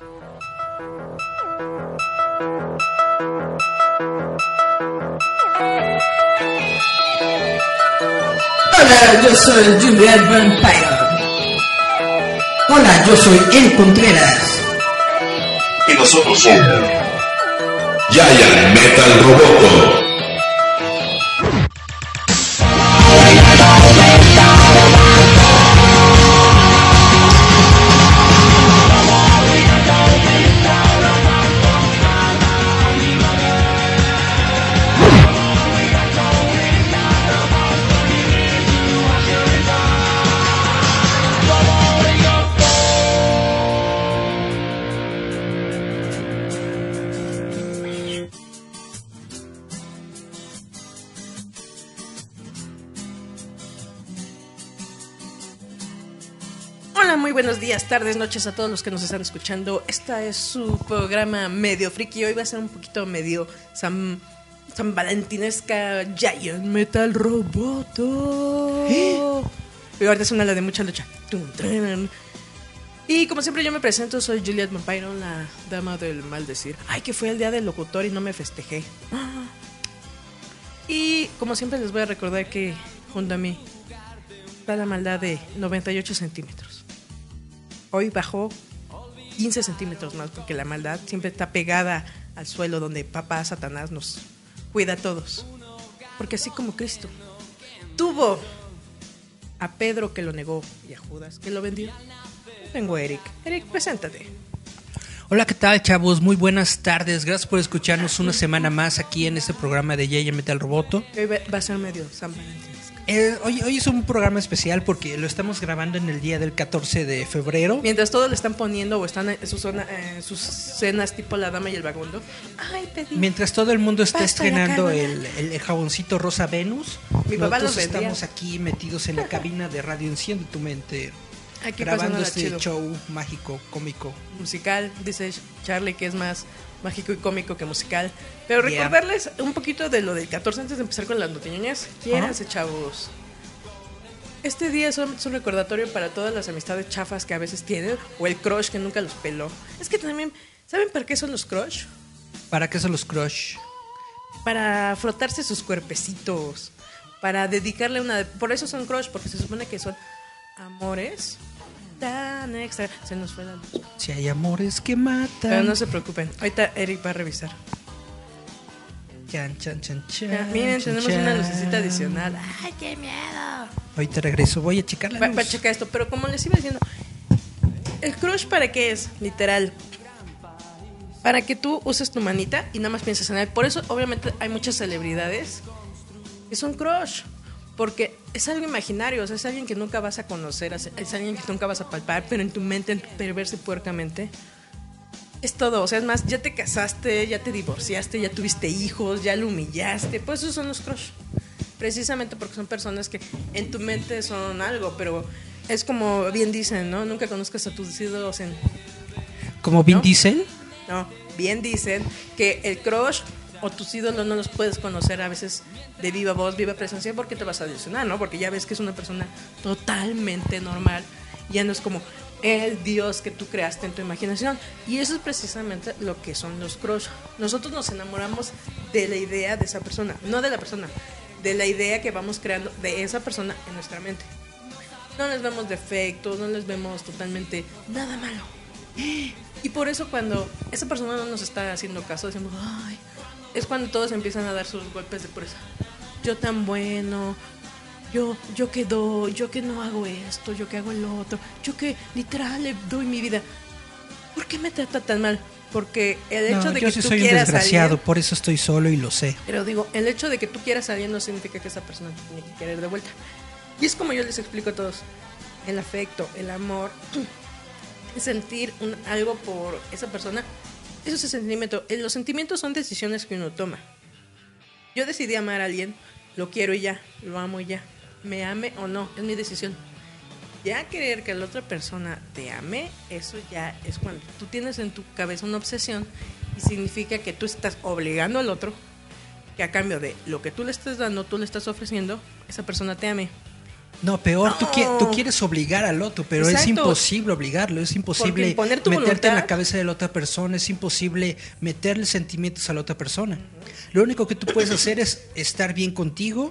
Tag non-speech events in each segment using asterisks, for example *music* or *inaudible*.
Hola, yo soy Juliet Vampire. Hola, yo soy El Contreras. Y nosotros somos Giant Metal Roboto. Tardes, noches a todos los que nos están escuchando. Esta es su programa medio friki. Hoy va a ser un poquito medio san, san valentinesca Giant Metal Roboto. Y ahorita es una la de mucha lucha. Y como siempre yo me presento, soy Juliet Vampire, la dama del maldecir. Ay, que fue el día del locutor y no me festejé. Y como siempre les voy a recordar que junto a mí está la maldad de 98 centímetros. Hoy bajó 15 centímetros más porque la maldad siempre está pegada al suelo donde papá Satanás nos cuida a todos. Porque así como Cristo tuvo a Pedro que lo negó y a Judas que lo vendió, tengo a Eric. Eric, preséntate. Hola, ¿qué tal, chavos? Muy buenas tardes. Gracias por escucharnos una semana más aquí en este programa de Yaya Metal Roboto. Hoy va a ser medio San Valentín. Eh, hoy, hoy es un programa especial porque lo estamos grabando en el día del 14 de febrero. Mientras todos le están poniendo o están en sus, zona- en sus cenas tipo la dama y el vagabundo. Ay, pedí. Mientras todo el mundo está estrenando el, el jaboncito Rosa Venus, Mi papá nosotros estamos aquí metidos en la *laughs* cabina de Radio Enciende tu mente, Aquí grabando este chido. show mágico, cómico. musical, dice Charlie que es más mágico y cómico que musical. Pero Yeah. recordarles un poquito de lo del 14 antes de empezar con las notiñoñas. Quiéranse, chavos. Este día es un, es un recordatorio para todas las amistades chafas que a veces tienen o el crush que nunca los peló. Es que también, ¿saben para qué son los crush? ¿Para qué son los crush? Para frotarse sus cuerpecitos, para dedicarle una... Por eso son crush, porque se supone que son amores tan extra. Se nos fue la luz. Si hay amores que Pero matan. no se preocupen, ahorita Eric va a revisar. Chan, chan, chan, chan, miren, chan, tenemos una chan. lucecita adicional. ¡Ay, qué miedo! Ahorita regreso, voy a checar la Va- luz. Para checar esto, pero como les iba diciendo, ¿el crush para qué es? Literal. Para que tú uses tu manita y nada más pienses en él. Por eso, obviamente, hay muchas celebridades que son crush. Porque es algo imaginario, o sea, es alguien que nunca vas a conocer, es alguien que nunca vas a palpar, pero en tu mente, en tu perverso y puercamente, es todo. O sea, es más, ya te casaste, ya te divorciaste, ya tuviste hijos, ya lo humillaste. Pues esos son los crush. Precisamente porque son personas que en tu mente son algo, pero es como bien dicen, ¿no? Nunca conozcas a tus ídolos en... Como Vin ¿No? Diesel. No, bien dicen que el crush o tus ídolos no los puedes conocer a veces de viva voz, viva presencia, porque te vas a decepcionar, ¿no? Porque ya ves que es una persona totalmente normal. Ya no es como el Dios que tú creaste en tu imaginación. Y eso es precisamente lo que son los crush. Nosotros nos enamoramos de la idea de esa persona, no de la persona, de la idea que vamos creando de esa persona en nuestra mente. No les vemos defectos, no les vemos totalmente nada malo. Y por eso cuando esa persona no nos está haciendo caso, decimos, ay, es cuando todos empiezan a dar sus golpes de pureza. Yo tan bueno, yo, yo que doy, yo que no hago esto, yo que hago el otro, yo que literal le doy mi vida. ¿Por qué me trata tan mal? Porque el hecho No, de yo que sí tú soy un quieras a desgraciado, alguien, por eso estoy solo y lo sé. pero digo, el hecho de que tú quieras alguien no significa que esa persona te tiene que querer de vuelta. Y es como yo les explico a todos, el afecto, el amor, *clears throat* sentir un- algo por esa persona, eso es el sentimiento. Eh, Los sentimientos son decisiones que uno toma. Yo decidí amar a alguien, lo quiero y ya, lo amo y ya. Me ame o no, es mi decisión. Ya querer que la otra persona te ame, eso ya es cuando tú tienes en tu cabeza una obsesión y significa que tú estás obligando al otro que a cambio de lo que tú le estás dando, tú le estás ofreciendo, esa persona te ame. No, peor, Tú, No. qui- tú quieres obligar al otro, pero es imposible obligarlo, es imposible meterte en la voluntad- cabeza de la otra persona, es imposible meterle sentimientos a la otra persona. Lo único que tú puedes hacer es estar bien contigo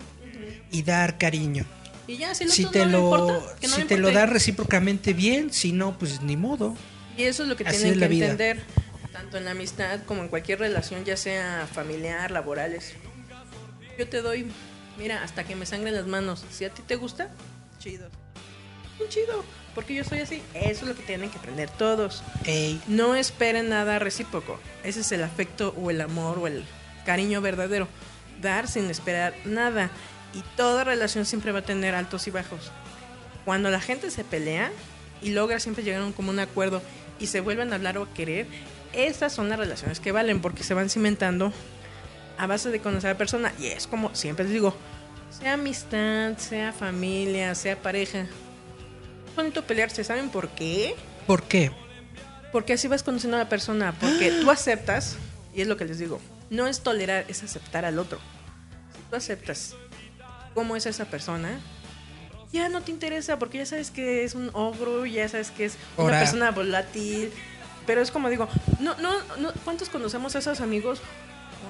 y dar cariño. Y ya, si, te no lo, importa, que no si te lo das recíprocamente bien, si no, pues ni modo. Y eso es lo que Así tienen que vida. entender, tanto en la amistad como en cualquier relación, ya sea familiar, laborales. Yo te doy, mira, hasta que me sangren las manos. Si a ti te gusta, chido. Muy chido, porque yo soy así. Eso es lo que tienen que aprender todos. Ey, No esperen nada recíproco. Ese es el afecto o el amor o el cariño verdadero. Dar sin esperar nada. Y toda relación siempre va a tener altos y bajos. Cuando la gente se pelea y logra siempre llegar a un común acuerdo y se vuelven a hablar o a querer, esas son las relaciones que valen porque se van cimentando a base de conocer a la persona. Y es como siempre les digo, sea amistad, sea familia, sea pareja. Es bonito pelearse, ¿saben por qué? ¿por qué? Porque así vas conociendo a la persona. Porque *gasps* tú aceptas, y es lo que les digo, no es tolerar, es aceptar al otro. Si tú aceptas cómo es esa persona, ya no te interesa, porque ya sabes que es un ogro, ya sabes que es una persona volátil. Pero es como digo, no, no, no, ¿cuántos conocemos a esos amigos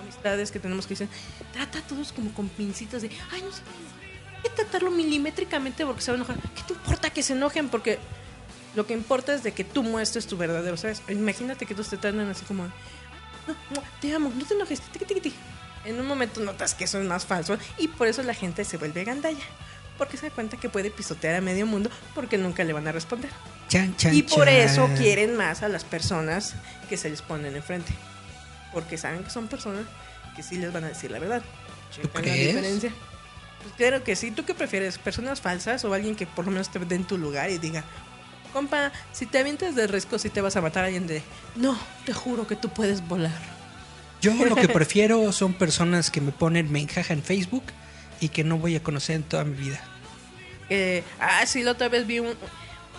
amistades que tenemos que dicen, trata a todos como con pincitas de, ay, no sé, hay que tratarlo milimétricamente porque se va a enojar. ¿Qué te importa que se enojen? Porque lo que importa es de que tú muestres tu verdadero, ¿sabes? Imagínate que todos te tratan así como, "Ay, no, no, te amo, no te enojes, tiqui, tiqui, tiqui". En un momento notas que eso es más falso y por eso la gente se vuelve gandalla. Porque se da cuenta que puede pisotear a medio mundo porque nunca le van a responder. Chan, chan, Y por chan. eso quieren más a las personas que se les ponen enfrente. Porque saben que son personas que sí les van a decir la verdad. Checan la diferencia. Pues claro que sí. ¿Tú qué prefieres? ¿Personas falsas o alguien que por lo menos te dé en tu lugar y diga, compa, si te avientas de risco, si te vas a matar a alguien de, no, te juro que tú puedes volar? Yo lo que *laughs* prefiero son personas que me ponen me encaja en Facebook y que no voy a conocer en toda mi vida. Eh, ah, sí, la otra vez vi un,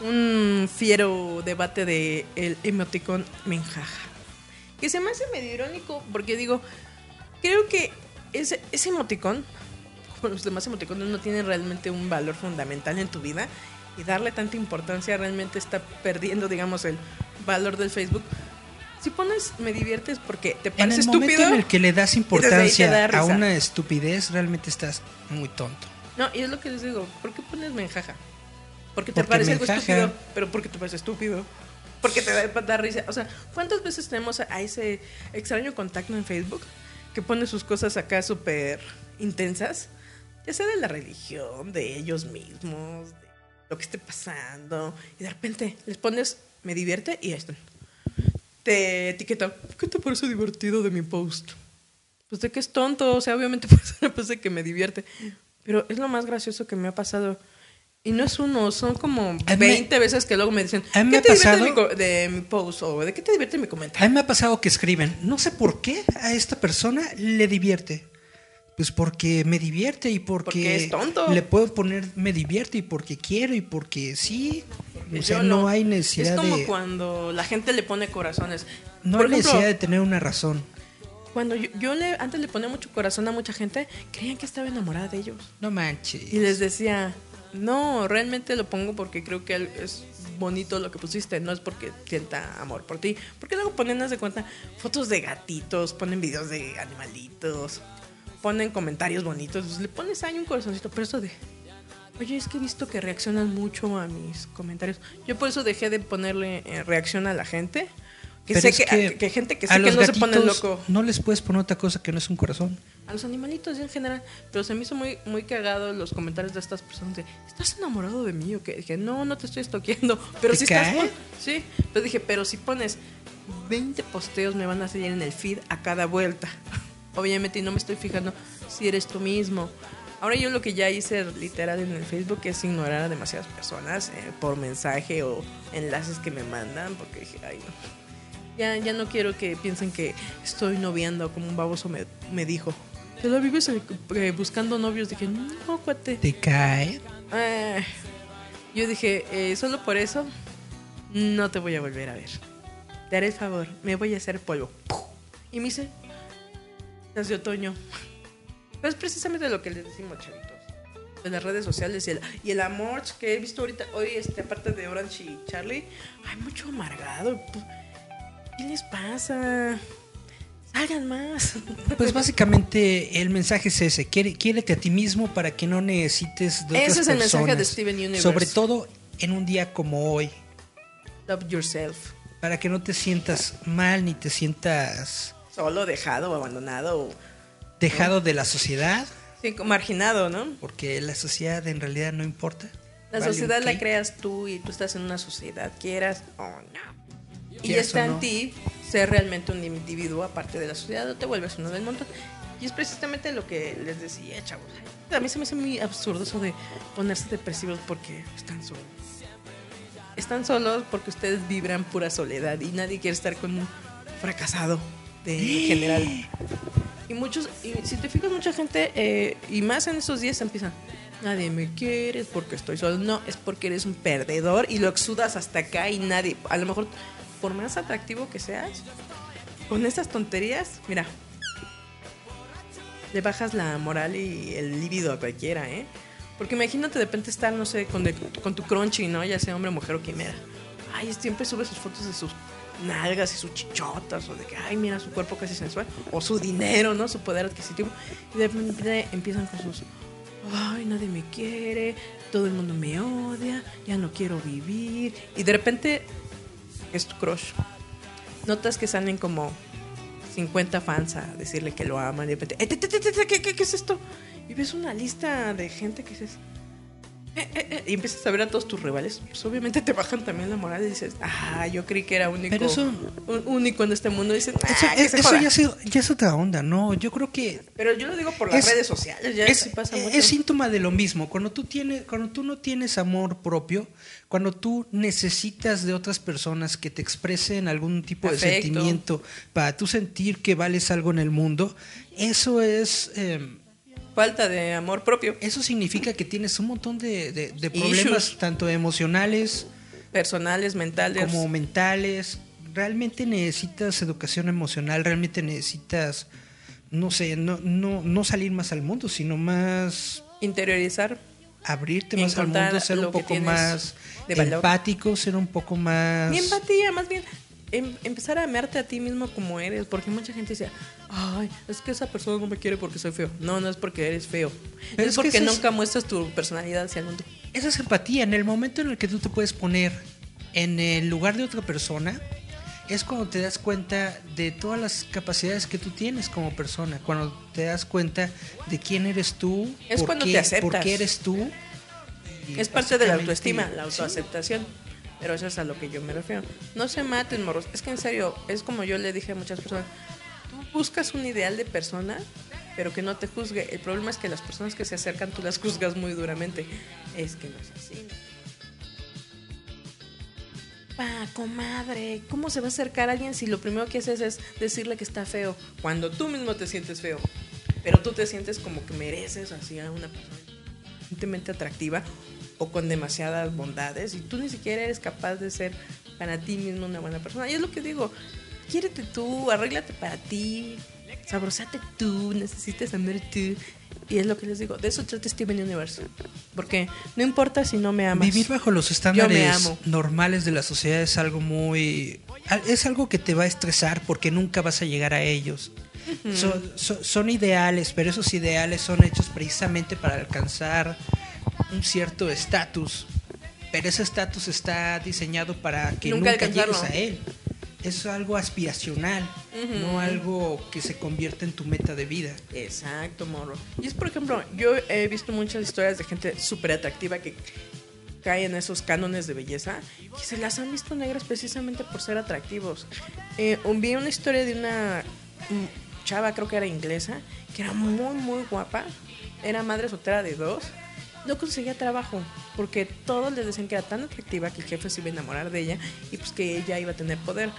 un fiero debate de el emoticón menjaja. Que se me hace medio irónico porque digo, creo que ese, ese emoticón, como los demás emoticones, no tienen realmente un valor fundamental en tu vida y darle tanta importancia realmente está perdiendo, digamos, el valor del Facebook. Si pones me diviertes porque te En parece el momento estúpido. en el que le das importancia da a una estupidez, realmente estás muy tonto. No, y es lo que les digo, ¿por qué pones menjaja? Porque te Porque parece algo estúpido, pero porque te parece estúpido. Porque te da, da risa. O sea, ¿cuántas veces tenemos a, ese extraño contacto en Facebook que pone sus cosas acá súper intensas? Ya sea de la religión, de ellos mismos, de lo que esté pasando. Y de repente les pones, me divierte y esto. Te etiqueta, ¿qué te parece divertido de mi post? Pues de que es tonto, o sea, obviamente *laughs* pues, pues de que me divierte. Pero es lo más gracioso que me ha pasado. Y no es uno, son como A mí- 20 veces que luego me dicen, a me ¿qué te divierte de pasado- mi, de mi post? O ¿de qué te divierte mi A comentario? mí me ha pasado que escriben, no sé por qué a esta persona le divierte. Pues porque me divierte y porque, Porque es tonto. le puedo poner me divierte y porque quiero y porque sí. O sea, no hay necesidad Es como de cuando la gente le pone corazones. no Por hay ejemplo, necesidad de tener una razón. cuando yo, yo le, antes le ponía mucho corazón a mucha gente, creían que estaba enamorada de ellos. No manches. Y les decía, no, realmente lo pongo porque creo que es bonito lo que pusiste, no es porque sienta amor por ti. Porque luego ponen, de cuenta, fotos de gatitos, ponen videos de animalitos, ponen comentarios bonitos, pues le pones ahí un corazoncito, pero eso de, oye, es que he visto que reaccionan mucho a mis comentarios. Yo por eso dejé de ponerle eh, reacción a la gente. Que Pero sé es que, que gente que sé que no se pone loco. No les puedes poner otra cosa que no es un corazón. A los animalitos en general. Pero se me hizo muy, muy cagado los comentarios de estas personas de, ¿estás enamorado de mí o qué? Dije, no, no te estoy estoqueando. *laughs* Pero ¿Te si cae? estás... Sí. Pero dije, pero si pones 20 posteos me van a salir en el feed a cada vuelta. *laughs* Obviamente, y no me estoy fijando si eres tú mismo. Ahora yo lo que ya hice literal en el Facebook es ignorar a demasiadas personas eh, por mensaje o enlaces que me mandan porque dije, ay no. Ya, ya no quiero que piensen que estoy noviando como un baboso me, me dijo. ¿Te la vives eh, eh, buscando novios? Dije, no, cuate. ¿Te cae? Eh, yo dije, eh, solo por eso no te voy a volver a ver. Te haré el favor, me voy a hacer polvo. Y me las de otoño. Pero es precisamente lo que les decimos, chavitos. de las redes sociales y el, y el amor que he visto ahorita, hoy, este, aparte de Orange y Charlie, hay mucho amargado. Pues, ¿Qué les pasa? Salgan más. *laughs* Pues básicamente el mensaje es ese, quiérete a ti mismo para que no necesites de Ese es el mensaje de. Steven Universe. Sobre todo en un día como hoy, Love yourself. para que no te sientas mal ni te sientas Solo, dejado, abandonado. dejado de la sociedad, Sí, marginado, ¿no? porque la sociedad en realidad no importa. La Vale, sociedad la creas tú y tú estás en una sociedad, quieras o no. Y está no. en ti ser realmente un individuo aparte de la sociedad o te vuelves uno del montón. Y es precisamente lo que les decía, chavos. A mí se me hace muy absurdo eso de ponerse depresivos porque están solos. Están solos porque ustedes vibran pura soledad y nadie quiere estar con un fracasado de en general. Y muchos, y si te fijas, mucha gente, eh, y más en esos días empiezan, nadie me quiere, es porque estoy solo. No, es porque eres un perdedor y lo exudas hasta acá y nadie, a lo mejor, por más atractivo que seas, con esas tonterías, mira, le bajas la moral y el líbido a cualquiera, ¿eh? Porque imagínate de repente estar, no sé, con, de- con tu crunchy, ¿no? Ya sea hombre, mujer o quimera. Ay, siempre sube sus fotos de sus nalgas y sus chichotas, o de que, ay, mira su cuerpo casi sensual, o su dinero, ¿no? Su poder adquisitivo. Y de repente empiezan con sus, ay, nadie me quiere, todo el mundo me odia, ya no quiero vivir. Y de repente es tu crush. Notas que salen como 50 fans a decirle que lo aman y de repente, "Eh, ¿qué, qué, qué es esto? Y ves una lista de gente que dices, "Eh, eh, eh", y empiezas a ver a todos tus rivales, pues obviamente te bajan también la moral y dices, ah, yo creí que era único, Pero eso- un- único en este mundo. Y dices, "Ah, Eso, que es- se eso joda". ya, es, ya es otra onda, ¿no? Yo creo que Pero yo lo digo por las Es- redes sociales, ya es, pasa es mucho. síntoma de lo mismo. Cuando tú, tienes, cuando tú no tienes amor propio, cuando tú necesitas de otras personas que te expresen algún tipo de sentimiento para tú sentir que vales algo en el mundo, eso es... eh, Falta de amor propio, eso significa que tienes un montón de, de- de Issues. problemas, tanto emocionales personales, mentales. como mentales. Realmente necesitas educación emocional, realmente necesitas, no sé, no, no, no salir más al mundo, sino más interiorizar. Abrirte más al mundo, ser un poco más de empático, ser un poco más... Ni empatía, más bien em- empezar a amarte a ti mismo como eres, porque mucha gente dice, ay, es que esa persona no me quiere porque soy feo. No, no es porque eres feo. Pero es, es que porque es- nunca muestras tu personalidad hacia el mundo. Esa es empatía. En el momento en el que tú te puedes poner en el lugar de otra persona, es cuando te das cuenta de todas las capacidades que tú tienes como persona. Cuando te das cuenta de quién eres tú, Es por cuando qué, te aceptas. por qué eres tú. Es parte de la autoestima, la sí. autoaceptación. Pero eso es a lo que yo me refiero. No se maten, morros. Es que en serio, es como yo le dije a muchas personas. Tú buscas un ideal de persona, pero que no te juzgue. El problema es que las personas que se acercan tú las juzgas muy duramente. Es que no es así. Comadre, ¿cómo se va a acercar a alguien si lo primero que haces es decirle que está feo? Cuando tú mismo te sientes feo. Pero tú te sientes como que mereces así a una persona atractiva o con demasiadas bondades y tú ni siquiera eres capaz de ser para ti mismo una buena persona. Y es lo que digo, quiérete tú, arréglate para ti, sabrosate tú, necesitas amar tú. Y es lo que les digo, de eso trata Steven Universe. Porque no importa si no me amas. Vivir bajo los estándares normales de la sociedad es algo muy... Es algo que te va a estresar porque nunca vas a llegar a ellos. son, son- son ideales, pero esos ideales son hechos precisamente para alcanzar un cierto estatus. Pero ese estatus está diseñado para que Nunca nunca, llegues a él. Es algo aspiracional, no algo que se convierta en tu meta de vida. Exacto, morro. Y es, por ejemplo, yo he visto muchas historias de gente súper atractiva que cae en esos cánones de belleza y se las han visto negras precisamente por ser atractivos. Eh, vi una historia de una chava, creo que era inglesa, que era muy, muy guapa. Era madre soltera de dos. No conseguía trabajo porque todos le decían que era tan atractiva que el jefe se iba a enamorar de ella y pues que ella iba a tener poder.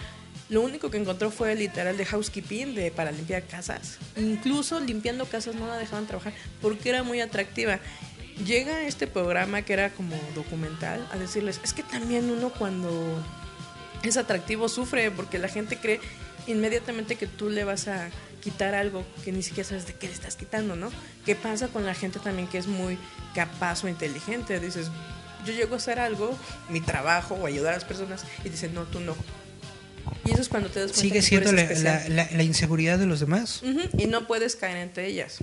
Lo único que encontró fue literal de housekeeping de, para limpiar casas. Incluso limpiando casas no la dejaban trabajar porque era muy atractiva. Llega este programa que era como documental a decirles, es que también uno cuando es atractivo sufre porque la gente cree inmediatamente que tú le vas a quitar algo que ni siquiera sabes de qué le estás quitando, ¿no? ¿Qué pasa con la gente también que es muy capaz o inteligente? Dices, yo llego a hacer algo, mi trabajo o ayudar a las personas y dicen, no, tú no. Y eso es cuando te das cuenta Sigue que siendo la, la- la- la inseguridad de los demás. Ujú, Y no puedes caer entre ellas.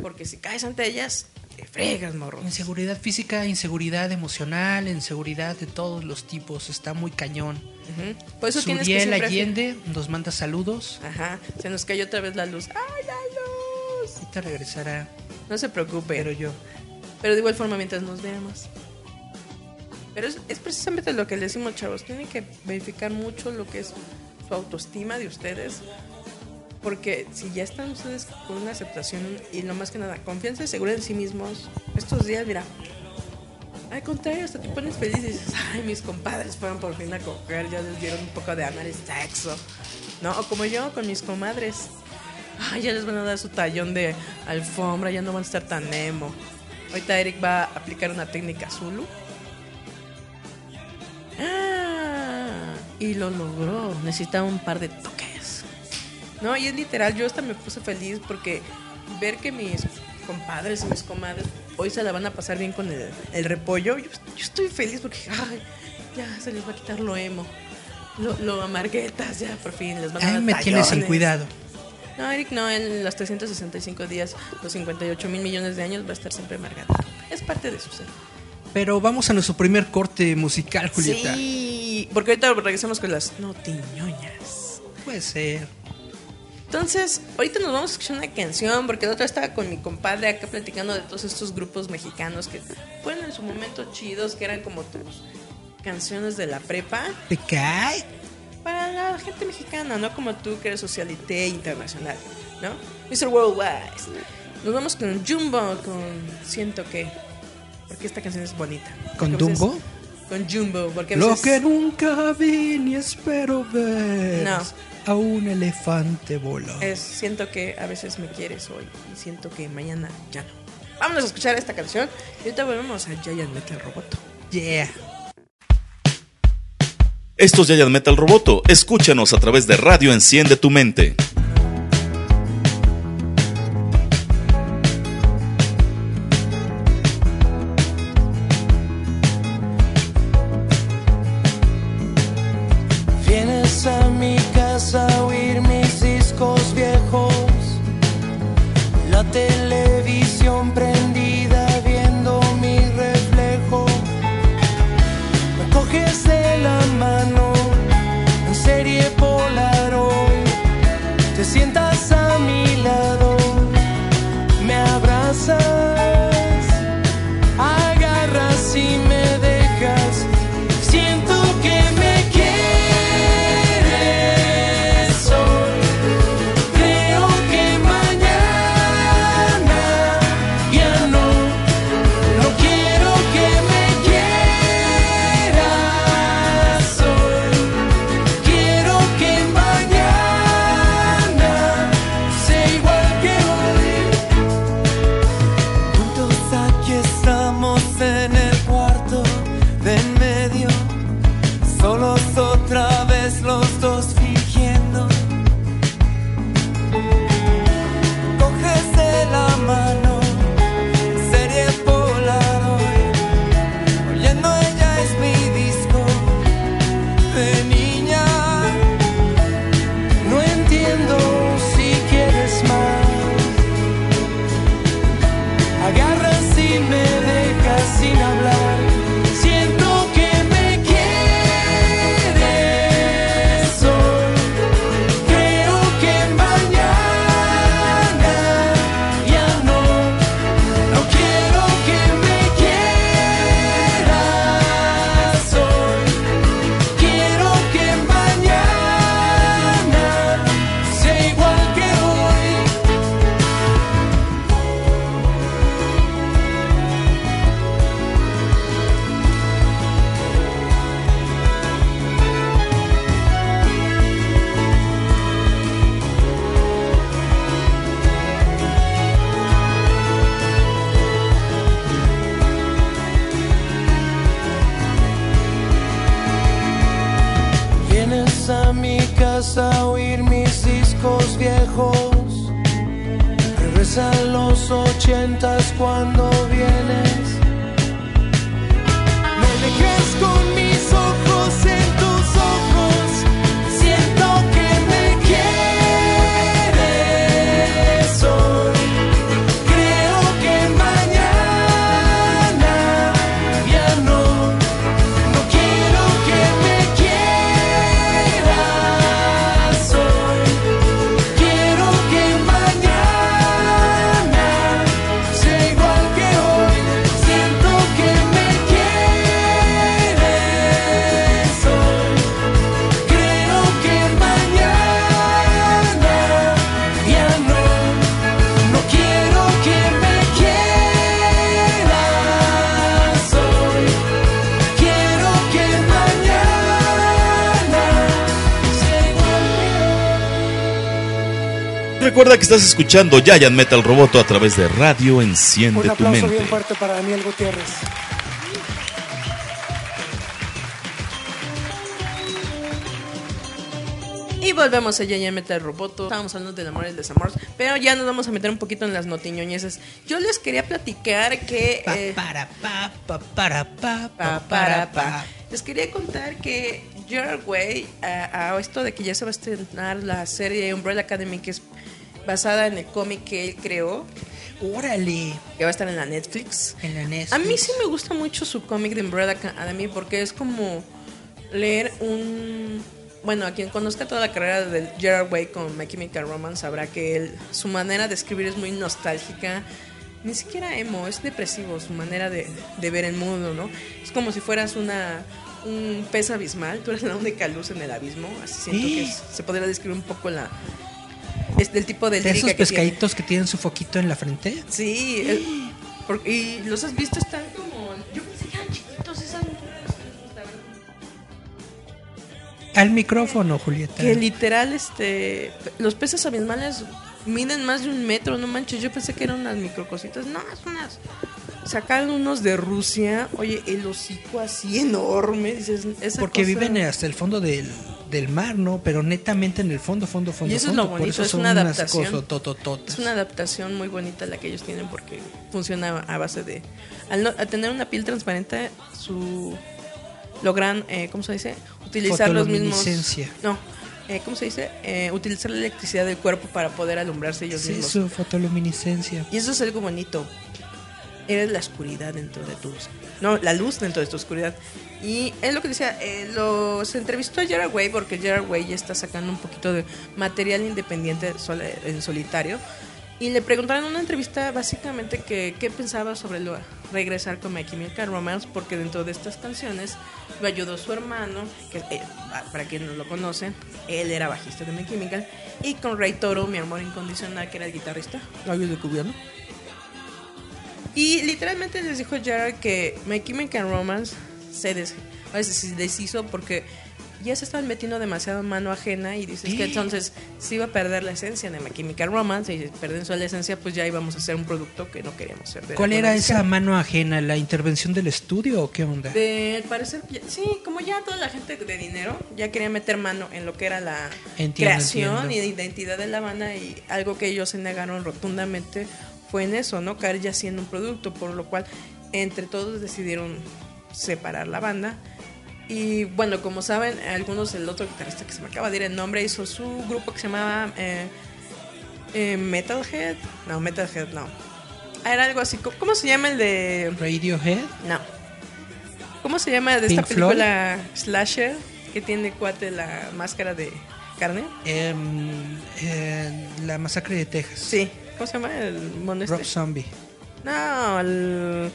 Porque si caes ante ellas, te fregas, morro. Inseguridad física, inseguridad emocional, inseguridad de todos los tipos. Está muy cañón. Ujú. Por eso tienes que Suriel. Allende nos manda saludos. Ajá, se nos cayó otra vez la luz. ¡Ay, la luz! Ahorita regresará, No se preocupe. pero yo. Pero de igual forma mientras nos veamos. Pero es, es precisamente lo que le decimos, chavos. Tienen que verificar mucho lo que es su autoestima de ustedes. Porque si ya están ustedes con una aceptación y no más que nada, confianza y seguridad en sí mismos, estos días, mira, al contrario, hasta te pones feliz y dices, ay, mis compadres fueron por fin a coger, ya les dieron un poco de amor y sexo. ¿No? O como yo con mis comadres. Ay, ya les van a dar su tallón de alfombra, ya no van a estar tan emo. Ahorita Eric va a aplicar una técnica Zulu. Ah, y lo logró. Necesitaba un par de toques. No, y es literal, yo hasta me puse feliz porque ver que mis compadres y mis comadres hoy se la van a pasar bien con el, el repollo, yo, yo estoy feliz porque ay, ya se les va a quitar lo emo. Lo, lo amarguetas, ya por fin les van a Ay, dar me tienes sin cuidado. No, Eric, no, en los 365 días, los 58 mil millones de años va a estar siempre amargado. Es parte de su ser. Pero vamos a nuestro primer corte musical, Julieta. Sí, porque ahorita regresamos con las notiñoñas. Puede ser. Entonces, ahorita nos vamos a escuchar una canción, porque la otra estaba con mi compadre acá platicando de todos estos grupos mexicanos que fueron en su momento chidos, que eran como tus canciones de la prepa. ¿Te cae? Para la gente mexicana, no como tú que eres socialité internacional, ¿no? Mr. Worldwide. Nos vamos con Jumbo, con Siento que. Porque esta canción es bonita. ¿Con veces- Dumbo? Con Jumbo, porque a Lo veces- que nunca vi ni espero ver. No. A un elefante voló. es siento que a veces me quieres hoy y siento que mañana ya no. Vámonos a escuchar esta canción y ahorita volvemos a Giant Metal Roboto. Yeah. Esto es Giant Metal Roboto. Escúchanos a través de Radio Enciende tu Mente. Recuerda que estás escuchando Giant Metal Roboto a través de Radio Enciende Un tu aplauso mente. bien fuerte para Daniel Gutiérrez. Y volvemos a Yaya Metal Roboto. Estábamos hablando del amor y el desamor. Pero ya nos vamos a meter un poquito en las notiñoñeses. Yo les quería platicar que. Pa, eh, para, pa, pa, para, pa, pa, pa, para, para, pa. pa. Les quería contar que Gerard Way, a, a esto de que ya se va a estrenar la serie Umbrella Academy, que es basada en el cómic que él creó, Órale. que va a estar en la Netflix. En la Netflix. A mí sí me gusta mucho su cómic de Umbrella Academy porque es como leer un... Bueno, a quien conozca toda la carrera de Gerard Way con My Chemical Romance sabrá que él, su manera de escribir es muy nostálgica. Ni siquiera emo, es depresivo su manera de, de ver el mundo, ¿no? Es como si fueras una un pez abismal, tú eres la única luz en el abismo, así siento que se podría describir un poco la es del tipo de ¿De lírica esos que tiene. pescaditos que tienen su foquito en la frente? Sí, el- porque- y los has visto, están como. Yo pensé que eran chiquitos esas Al micrófono, Julieta. Que literal, este. Los peces abismales miden más de un metro, no manches. Yo pensé que eran unas microcositas. No, es unas. Sacaron unos de Rusia. Oye, el hocico así enorme. Dices, esa Porque cosa- viven hasta el fondo del, del mar, ¿no? Pero netamente en el fondo, fondo, fondo. Y eso es fondo. lo Por bonito, eso es son una adaptación. Es una adaptación muy bonita la que ellos tienen porque funciona a base de... Al, no- al tener una piel transparente, su logran, eh, ¿cómo se dice? Utilizar los mismos... No, eh, ¿cómo se dice? Eh, utilizar la electricidad del cuerpo para poder alumbrarse ellos Sí, mismos. su fotoluminiscencia. Y eso es algo bonito. Eres la oscuridad dentro de tu... No, la luz dentro de tu oscuridad. Y es lo que decía, eh, lo, se entrevistó a Gerard Way porque Gerard Way ya está sacando un poquito de material independiente sol- en solitario. Y le preguntaron en una entrevista básicamente que qué pensaba sobre lo, regresar con My Chemical Romance porque dentro de estas canciones lo ayudó su hermano, que eh, para quien no lo conocen, él era bajista de My Chemical, y con Ray Toro, mi amor incondicional, que era el guitarrista, lo ayudó descubriendo. Y literalmente les dijo Gerard que My Chemical Romance se, des se deshizo porque ya se estaban metiendo demasiado mano ajena y dices que entonces se iba a perder la esencia de My Chemical Romance y perdiendo la esencia pues ya íbamos a hacer un producto que no queríamos hacer. de- ¿Cuál era esa mano ajena? ¿La intervención del estudio o qué onda? De al parecer, sí, como ya toda la gente de dinero ya quería meter mano en lo que era la Entiendo, creación entiendo. y identidad de la banda y algo que ellos se negaron rotundamente fue en eso, ¿no? Caer ya siendo un producto, por lo cual entre todos decidieron separar la banda. Y bueno, como saben, algunos, el otro guitarrista que se me acaba de ir el nombre, hizo su grupo que se llamaba eh, eh, Metalhead. No, Metalhead no. Era algo así. ¿Cómo- ¿Cómo se llama el de.? Radiohead. No. ¿Cómo se llama de esta Floyd. película Slasher que tiene cuate la máscara de carne? Eh, la masacre de Texas. Sí. ¿Cómo se llama el mono este? Rob Zombie. No, el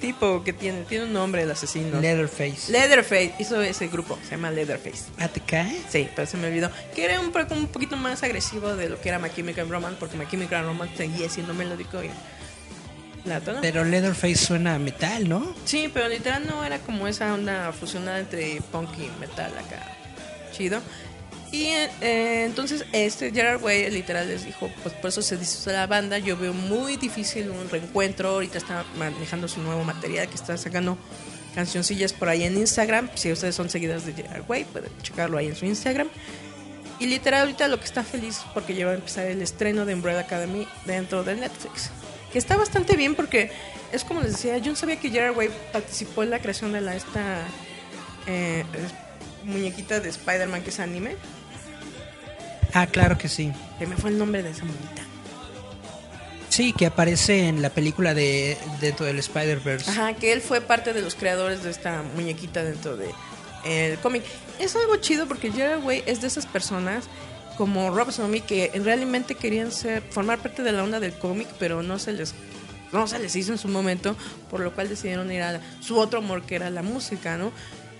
tipo que tiene tiene un nombre el asesino. Leatherface. Leatherface hizo ese grupo, se llama Leatherface. ¿Ah, te cae? Sí, pero se me olvidó. Que era un, un poquito más agresivo de lo que era My Chemical Romance, porque My Chemical Romance seguía siendo melódico y. La no. Pero Leatherface suena a metal, ¿no? Sí, pero literal no era como esa onda fusionada entre punk y metal acá. Chido. Y eh, entonces este Gerard Way literal les dijo, pues por eso se dice la banda, yo veo muy difícil un reencuentro, ahorita está manejando su nuevo material, que está sacando cancioncillas por ahí en Instagram, si ustedes son seguidores de Gerard Way, pueden checarlo ahí en su Instagram. Y literal ahorita lo que está feliz porque ya va a empezar el estreno de Umbrella Academy dentro de Netflix. Que está bastante bien porque es como les decía, yo no sabía que Gerard Way participó en la creación de la esta eh, muñequita de Spider-Man que es anime. Ah, claro que sí. Que me fue el nombre de esa muñequita. Sí, que aparece en la película de dentro del Spider-Verse. Ajá, que él fue parte de los creadores de esta muñequita dentro de el cómic. Es algo chido porque Gerard Way es de esas personas como Rob Zombie que realmente querían ser formar parte de la onda del cómic, pero no se les no se les hizo en su momento, por lo cual decidieron ir a su otro amor que era la música, ¿no?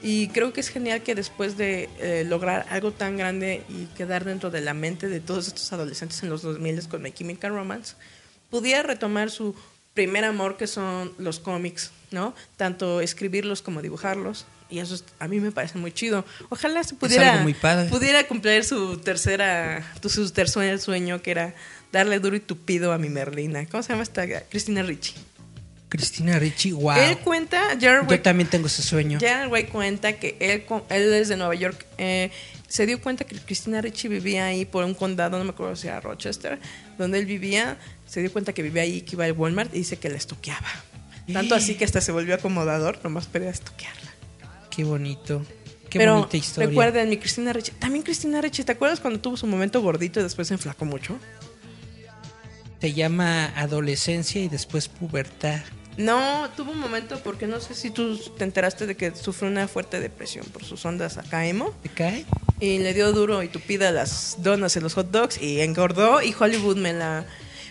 Y creo que es genial que después de eh, lograr algo tan grande y quedar dentro de la mente de todos estos adolescentes en los 2000 con My Chemical Romance, pudiera retomar su primer amor que son los cómics, ¿no? Tanto escribirlos como dibujarlos. Y eso es- a mí me parece muy chido. Ojalá se pudiera, pudiera cumplir su tercera, su tercer sueño, que era darle duro y tupido a mi Merlina. ¿Cómo se llama esta? Cristina Ricci. Cristina Ricci, wow. Él cuenta, Jared Yo también tengo ese sueño. Gerard Way cuenta que él, él es de Nueva York. eh, se dio cuenta que Cristina Ricci vivía ahí por un condado, no me acuerdo si era Rochester, donde él vivía. Se dio cuenta que vivía ahí, que iba al Walmart y dice que la estoqueaba. Tanto así que hasta se volvió acomodador, nomás para estoquearla. Qué bonito. Qué Pero bonita historia. recuerden, mi Cristina Ricci. También Cristina Ricci, ¿te acuerdas cuando tuvo su momento gordito y después se enflacó mucho? Se llama adolescencia y después pubertad. No, tuvo un momento porque no sé si tú te enteraste de que sufrió una fuerte depresión por sus ondas acá emo. ¿Te cae? Y le dio duro y tupida las donas en los hot dogs y engordó y Hollywood me la...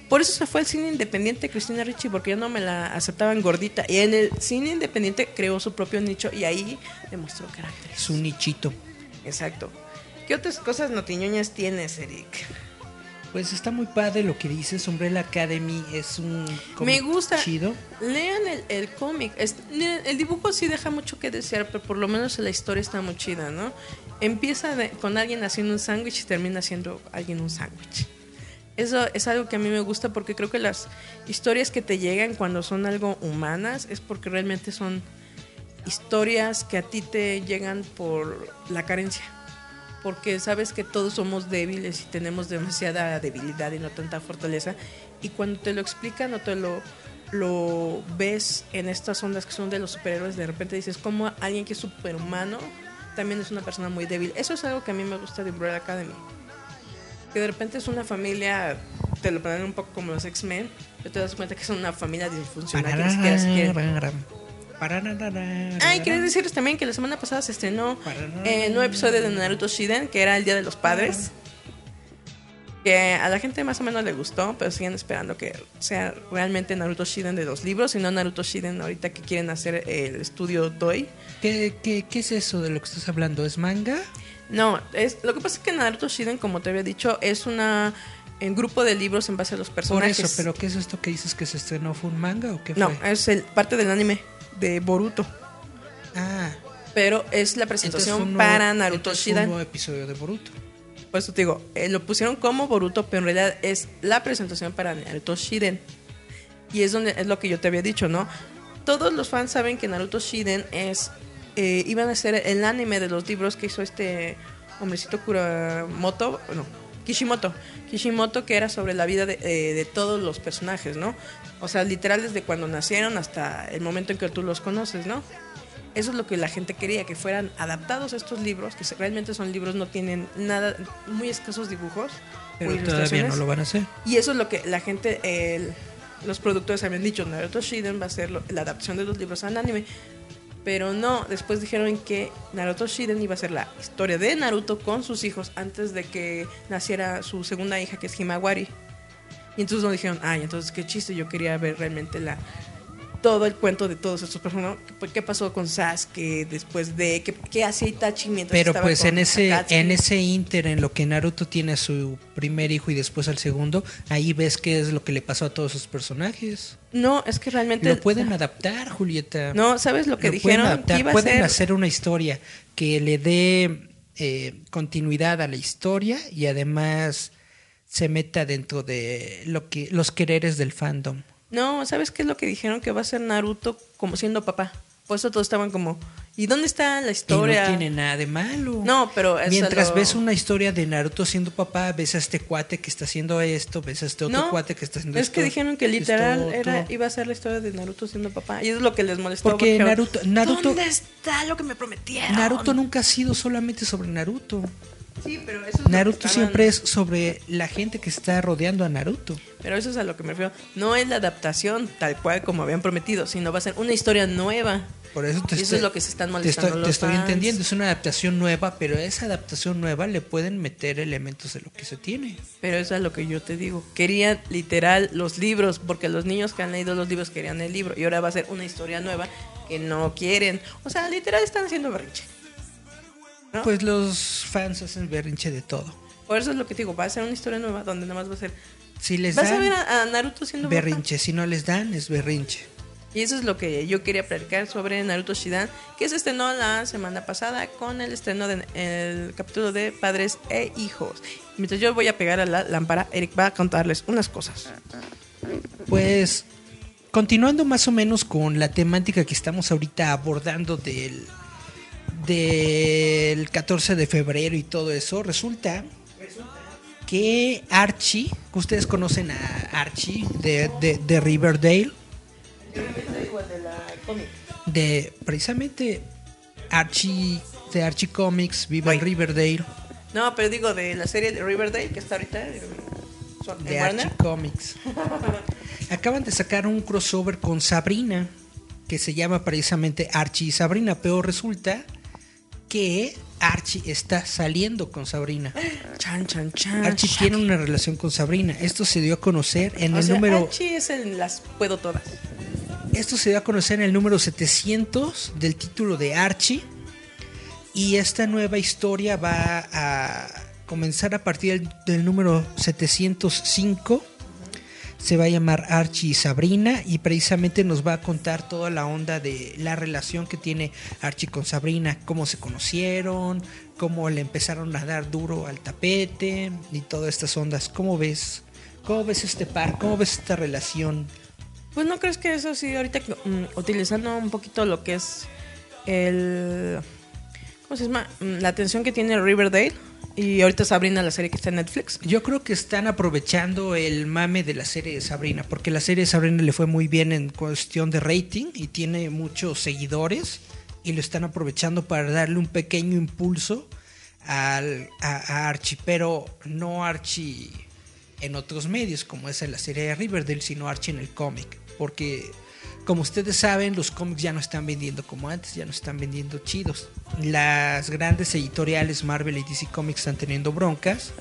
Por eso se fue al cine independiente Cristina Ricci porque ya no me la aceptaban gordita. Y en el cine independiente creó su propio nicho y ahí demostró que era actriz. Es un nichito. Exacto. ¿Qué otras cosas notiñoñas tienes, Eric? Pues está muy padre lo que dices. Umbrella Academy es un cómic Me gusta. chido. Lean el, el cómic. El dibujo sí deja mucho que desear, pero por lo menos la historia está muy chida, ¿no? Empieza de- con alguien haciendo un sándwich y termina haciendo alguien un sándwich. Eso es algo que a mí me gusta porque creo que las historias que te llegan cuando son algo humanas es porque realmente son historias que a ti te llegan por la carencia. Porque sabes que todos somos débiles y tenemos demasiada debilidad y no tanta fortaleza. Y cuando te lo explican o te lo, lo ves en estas ondas que son de los superhéroes, de repente dices, como alguien que es superhumano también es una persona muy débil. Eso es algo que a mí me gusta de Umbrella Academy. Que de repente es una familia, te lo ponen un poco como los X-Men, pero te das cuenta que son una familia disfuncional que ni siquiera se quieren. Ay, quería decirles también que la semana pasada se estrenó eh, el nuevo episodio de Naruto Shiden, que era el Día de los Padres. Que a la gente más o menos le gustó, pero siguen esperando que sea realmente Naruto Shiden de los libros y no Naruto Shiden ahorita que quieren hacer el estudio Toei. ¿Qué, qué, qué es eso de lo que estás hablando? ¿Es manga? No, es, lo que pasa es que Naruto Shiden, como te había dicho, es una un grupo de libros en base a los Por personajes. eso, pero ¿qué es esto que dices que se estrenó? ¿Fue un manga o qué no, fue? es el, parte del anime de Boruto. Ah, Pero es la presentación para Naruto entonces fue un Shiden. nuevo episodio de Boruto. Por eso te digo, eh, lo pusieron como Boruto, pero en realidad es la presentación para Naruto Shiden. Y es donde es lo que yo te había dicho, ¿no? Todos los fans saben que Naruto Shiden es eh, iban a ser el anime de los libros que hizo este hombrecito Kuramoto, no, Kishimoto. Kishimoto que era sobre la vida de, eh, de todos los personajes, ¿no? O sea, literal desde cuando nacieron hasta el momento en que tú los conoces, ¿no? Eso es lo que la gente quería, que fueran adaptados estos libros, que realmente son libros, no tienen nada, muy escasos dibujos Pero todavía no lo van a hacer. Y eso es lo que la gente, los productores habían dicho, Naruto Shiden va a ser la adaptación de los libros al anime. Pero no, después dijeron que Naruto Shiden iba a ser la historia de Naruto con sus hijos antes de que naciera su segunda hija, que es Himawari. Y entonces nos dijeron, ay, entonces qué chiste, yo quería ver realmente la todo el cuento de todos estos personajes. ¿Qué, pasó con Sasuke después de qué, qué hacía Itachi mientras Pero estaba pues con en ese Akatsuki? en ese inter en lo que Naruto tiene a su primer hijo y después al segundo, ahí ves qué es lo que le pasó a todos sus personajes. No, es que realmente Lo pueden adaptar, Julieta. No, ¿sabes lo que Lo dijeron? pueden adaptar, que iba a pueden ser hacer una historia que le dé eh, continuidad a la historia y además se meta dentro de lo que los quereres del fandom. No, ¿sabes qué es lo que dijeron? Que va a ser Naruto como siendo papá. Por eso todos estaban como, ¿Y dónde está la Y historia? no tiene nada de malo. No, pero es Mientras lo- ves una historia de Naruto siendo papá, ves a este cuate que está haciendo esto, ves a este otro No, cuate que está haciendo es esto. que dijeron que literal era, iba a ser la historia de Naruto siendo papá. Y eso es lo que les molestó. Porque Naruto- Naruto- ¿Dónde está lo que me prometieron? Naruto nunca ha sido solamente sobre Naruto. Sí, pero eso es lo que Naruto estaban- siempre es sobre la gente que está rodeando a Naruto. Pero eso es a lo que me refiero. No es la adaptación tal cual como habían prometido, sino va a ser una historia nueva. Por eso te Y eso estoy, es lo que se están te molestando estoy, los te estoy fans. entendiendo. Es una adaptación nueva, pero a esa adaptación nueva le pueden meter elementos de lo que se tiene. Pero eso es lo que yo te digo. Querían literal los libros, porque los niños que han leído los libros querían el libro. Y ahora va a ser una historia nueva que no quieren. O sea, literal están haciendo berrinche. ¿No? Pues los fans hacen berrinche de todo. Por eso es lo que te digo. Va a ser una historia nueva donde nada más va a ser. Si les Vas a dan ver a, a Naruto siendo berrinche, si no les dan, es berrinche. Y eso es lo que yo quería platicar sobre Naruto Shidan, que se estrenó la semana pasada con el estreno del capítulo de Padres e Hijos. Mientras yo voy a pegar a la lámpara, Eric va a contarles unas cosas. Pues continuando más o menos con la temática que estamos ahorita abordando del, del 14 de febrero y todo eso, resulta que Archie, que ustedes conocen a Archie de, de, de Riverdale, de precisamente Archie de Archie Comics, vive en. Riverdale, No, pero digo de la serie de Riverdale, que está ahorita en de Warner. Archie Comics. *laughs* Acaban de sacar un crossover con Sabrina, que se llama precisamente Archie y Sabrina, pero resulta que Archie está saliendo con Sabrina. Chan, chan, chan. Archie tiene una relación con Sabrina. Esto se dio a conocer en O el sea, número Archie es el las puedo todas. esto se dio a conocer en el número 700 del título de Archie. Y esta nueva historia va a comenzar a partir del, del número 705. Se va a llamar Archie y Sabrina y precisamente nos va a contar toda la onda de la relación que tiene Archie con Sabrina, cómo se conocieron, cómo le empezaron a dar duro al tapete y todas estas ondas. ¿Cómo ves? ¿Cómo ves este par? ¿Cómo ves esta relación? Pues no crees que eso sí, ahorita mm, utilizando un poquito lo que es el. ¿Cómo se llama? Mm, La atención que tiene Riverdale. Y ahorita Sabrina, la serie que está en Netflix. Yo creo que están aprovechando el mame de la serie de Sabrina, porque la serie de Sabrina le fue muy bien en cuestión de rating y tiene muchos seguidores y lo están aprovechando para darle un pequeño impulso al, a, Archie, pero no Archie en otros medios como es en la serie de Riverdale, sino Archie en el cómic, porque como ustedes saben, los cómics ya no están vendiendo como antes, ya no están vendiendo chidos. Las grandes editoriales Marvel y DC Comics están teniendo broncas.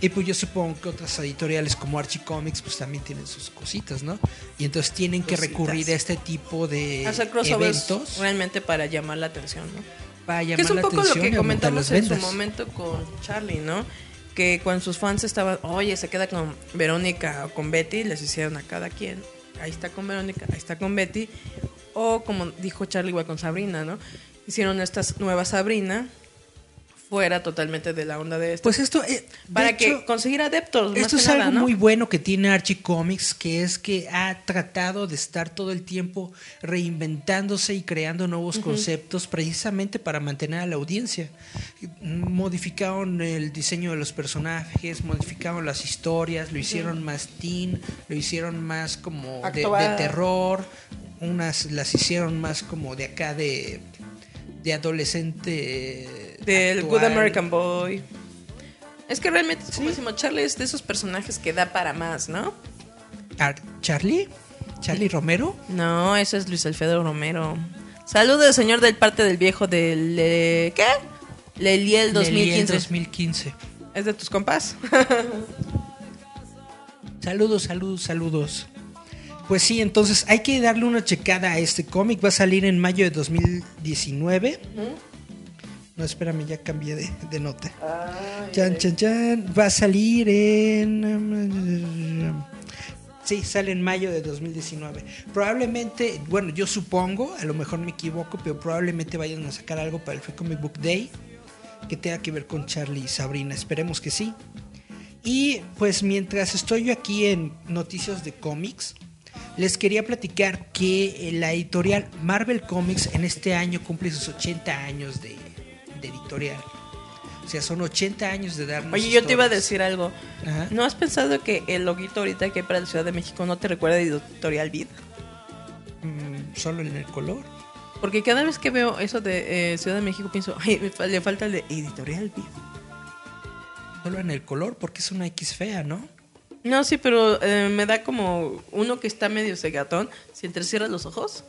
Y pues yo supongo que otras editoriales como Archie Comics pues también tienen sus cositas, ¿no? Y entonces tienen que recurrir a este tipo de Hacer crossovers eventos realmente para llamar la atención, ¿no? para llamar Que es un la poco lo atención que comentamos en su momento con Charlie, ¿no? Que cuando sus fans estaban, oye, se queda con Verónica o con Betty, les hicieron a cada quien. Ahí está con Verónica, ahí está con Betty. O como dijo Charlie igual con Sabrina, ¿no? Hicieron esta nueva Sabrina fuera totalmente de la onda de esto. Pues esto, eh, para hecho, que conseguir adeptos. más Esto que es nada, algo ¿no? muy bueno que tiene Archie Comics, que es que ha tratado de estar todo el tiempo reinventándose y creando nuevos conceptos precisamente para mantener a la audiencia. Modificaron el diseño de los personajes, modificaron las historias, lo hicieron más teen, lo hicieron más como de, terror, unas las hicieron más como de acá de, de adolescente. Del actual. Good American Boy. Es que realmente, como decimos, Charlie es de esos personajes que da para más, ¿no? Ar- ¿Charlie? ¿Charlie Romero? No, ese es Luis Alfredo Romero. Saludos, señor del parte del viejo del... eh, ¿Qué? Leliel Leliel 2015. 2015. ¿Es de tus compas? *laughs* Saludos, saludos, saludos. Pues sí, entonces hay que darle una checada a este cómic. Va a salir en mayo de 2019. No, espérame, ya cambié de, de nota. Chan, chan, chan. Va a salir en... Sí, sale en mayo de 2019. Probablemente, bueno, yo supongo, a lo mejor me equivoco, pero probablemente vayan a sacar algo para el Free Comic Book Day que tenga que ver con Charlie y Sabrina. Esperemos que sí. Y pues mientras estoy yo aquí en noticias de cómics, les quería platicar que eh, la editorial Marvel Comics en este año cumple sus 80 años de, de editorial. O sea, son 80 años de darnos Oye, yo te iba a decir algo. Ajá. ¿No has pensado que el loguito ahorita que hay para la Ciudad de México no te recuerda a Editorial Vid? Mm, solo en el color. Porque cada vez que veo eso de eh, Ciudad de México pienso, ay, le falta el de Editorial Vid. Solo en el color, porque es una X fea, ¿no? No, sí, pero eh, me da como uno que está medio cegatón. Si entrecierras los ojos,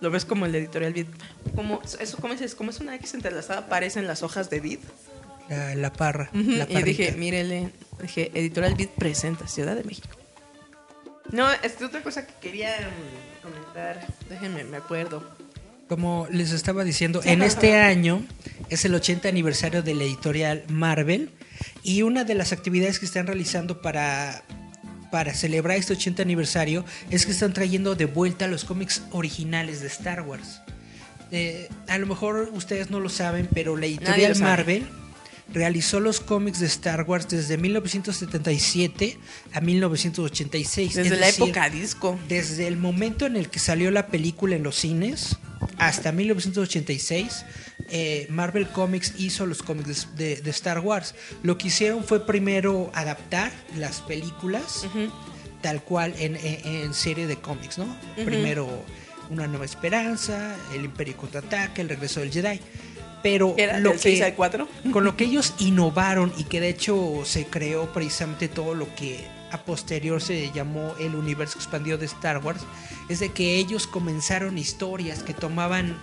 lo ves como el Editorial Vid. Como, eso, ¿cómo dices? Como es una X entrelazada, aparecen las hojas de Vid. La, la parra. La y dije, mírele, dije, Editorial Vid presenta Ciudad de México. No, este, otra cosa que quería mm, comentar, déjenme, me acuerdo. Como les estaba diciendo, en este año es el 80 aniversario de la editorial Marvel y una de las actividades que están realizando para, para celebrar este 80 aniversario es que están trayendo de vuelta los cómics originales de Star Wars. Eh, a lo mejor ustedes no lo saben, pero la editorial. Marvel realizó los cómics de Star Wars desde 1977 a 1986. Desde es la decir, época disco. desde el momento en el que salió la película en los cines hasta 1986, eh, Marvel Comics hizo los cómics de, de Star Wars. Lo que hicieron fue primero adaptar las películas tal cual en, en- en serie de cómics, ¿no? Primero Una Nueva Esperanza, El Imperio Contraataca, El Regreso del Jedi. Pero ¿Qué era? lo ¿Del 6 que, al 4? *laughs* con lo que ellos innovaron y que de hecho se creó precisamente todo lo que a posterior se llamó el universo expandido de Star Wars, es de que ellos comenzaron historias que tomaban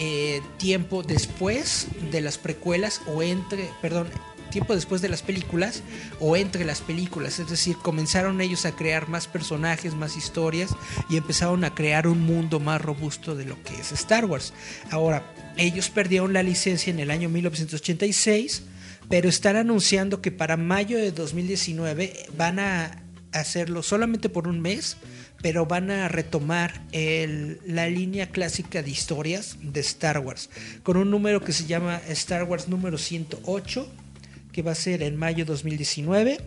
eh, tiempo después de las precuelas o entre, perdón, tiempo después de las películas o entre las películas, es decir, comenzaron ellos a crear más personajes, más historias y empezaron a crear un mundo más robusto de lo que es Star Wars. Ahora, ellos perdieron la licencia en el año 1986, pero están anunciando que para mayo de 2019 van a hacerlo solamente por un mes, pero van a retomar la línea clásica de historias de Star Wars, con un número que se llama Star Wars número 108, que va a ser en mayo 2019.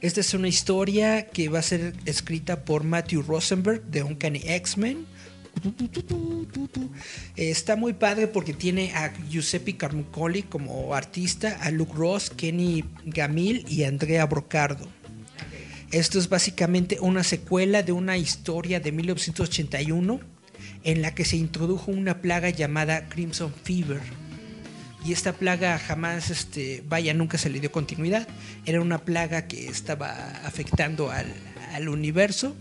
Esta es una historia que va a ser escrita por Matthew Rosenberg de Uncanny X-Men. Eh, Está muy padre porque tiene a Giuseppe Carmuncoli como artista, a Luke Ross, Kenny Gamil y Andrea Brocardo. Esto es básicamente una secuela de una historia de 1981 en la que se introdujo una plaga llamada Crimson Fever. Y esta plaga jamás, este, vaya, nunca se le dio continuidad. Era una plaga que estaba afectando al, al universo.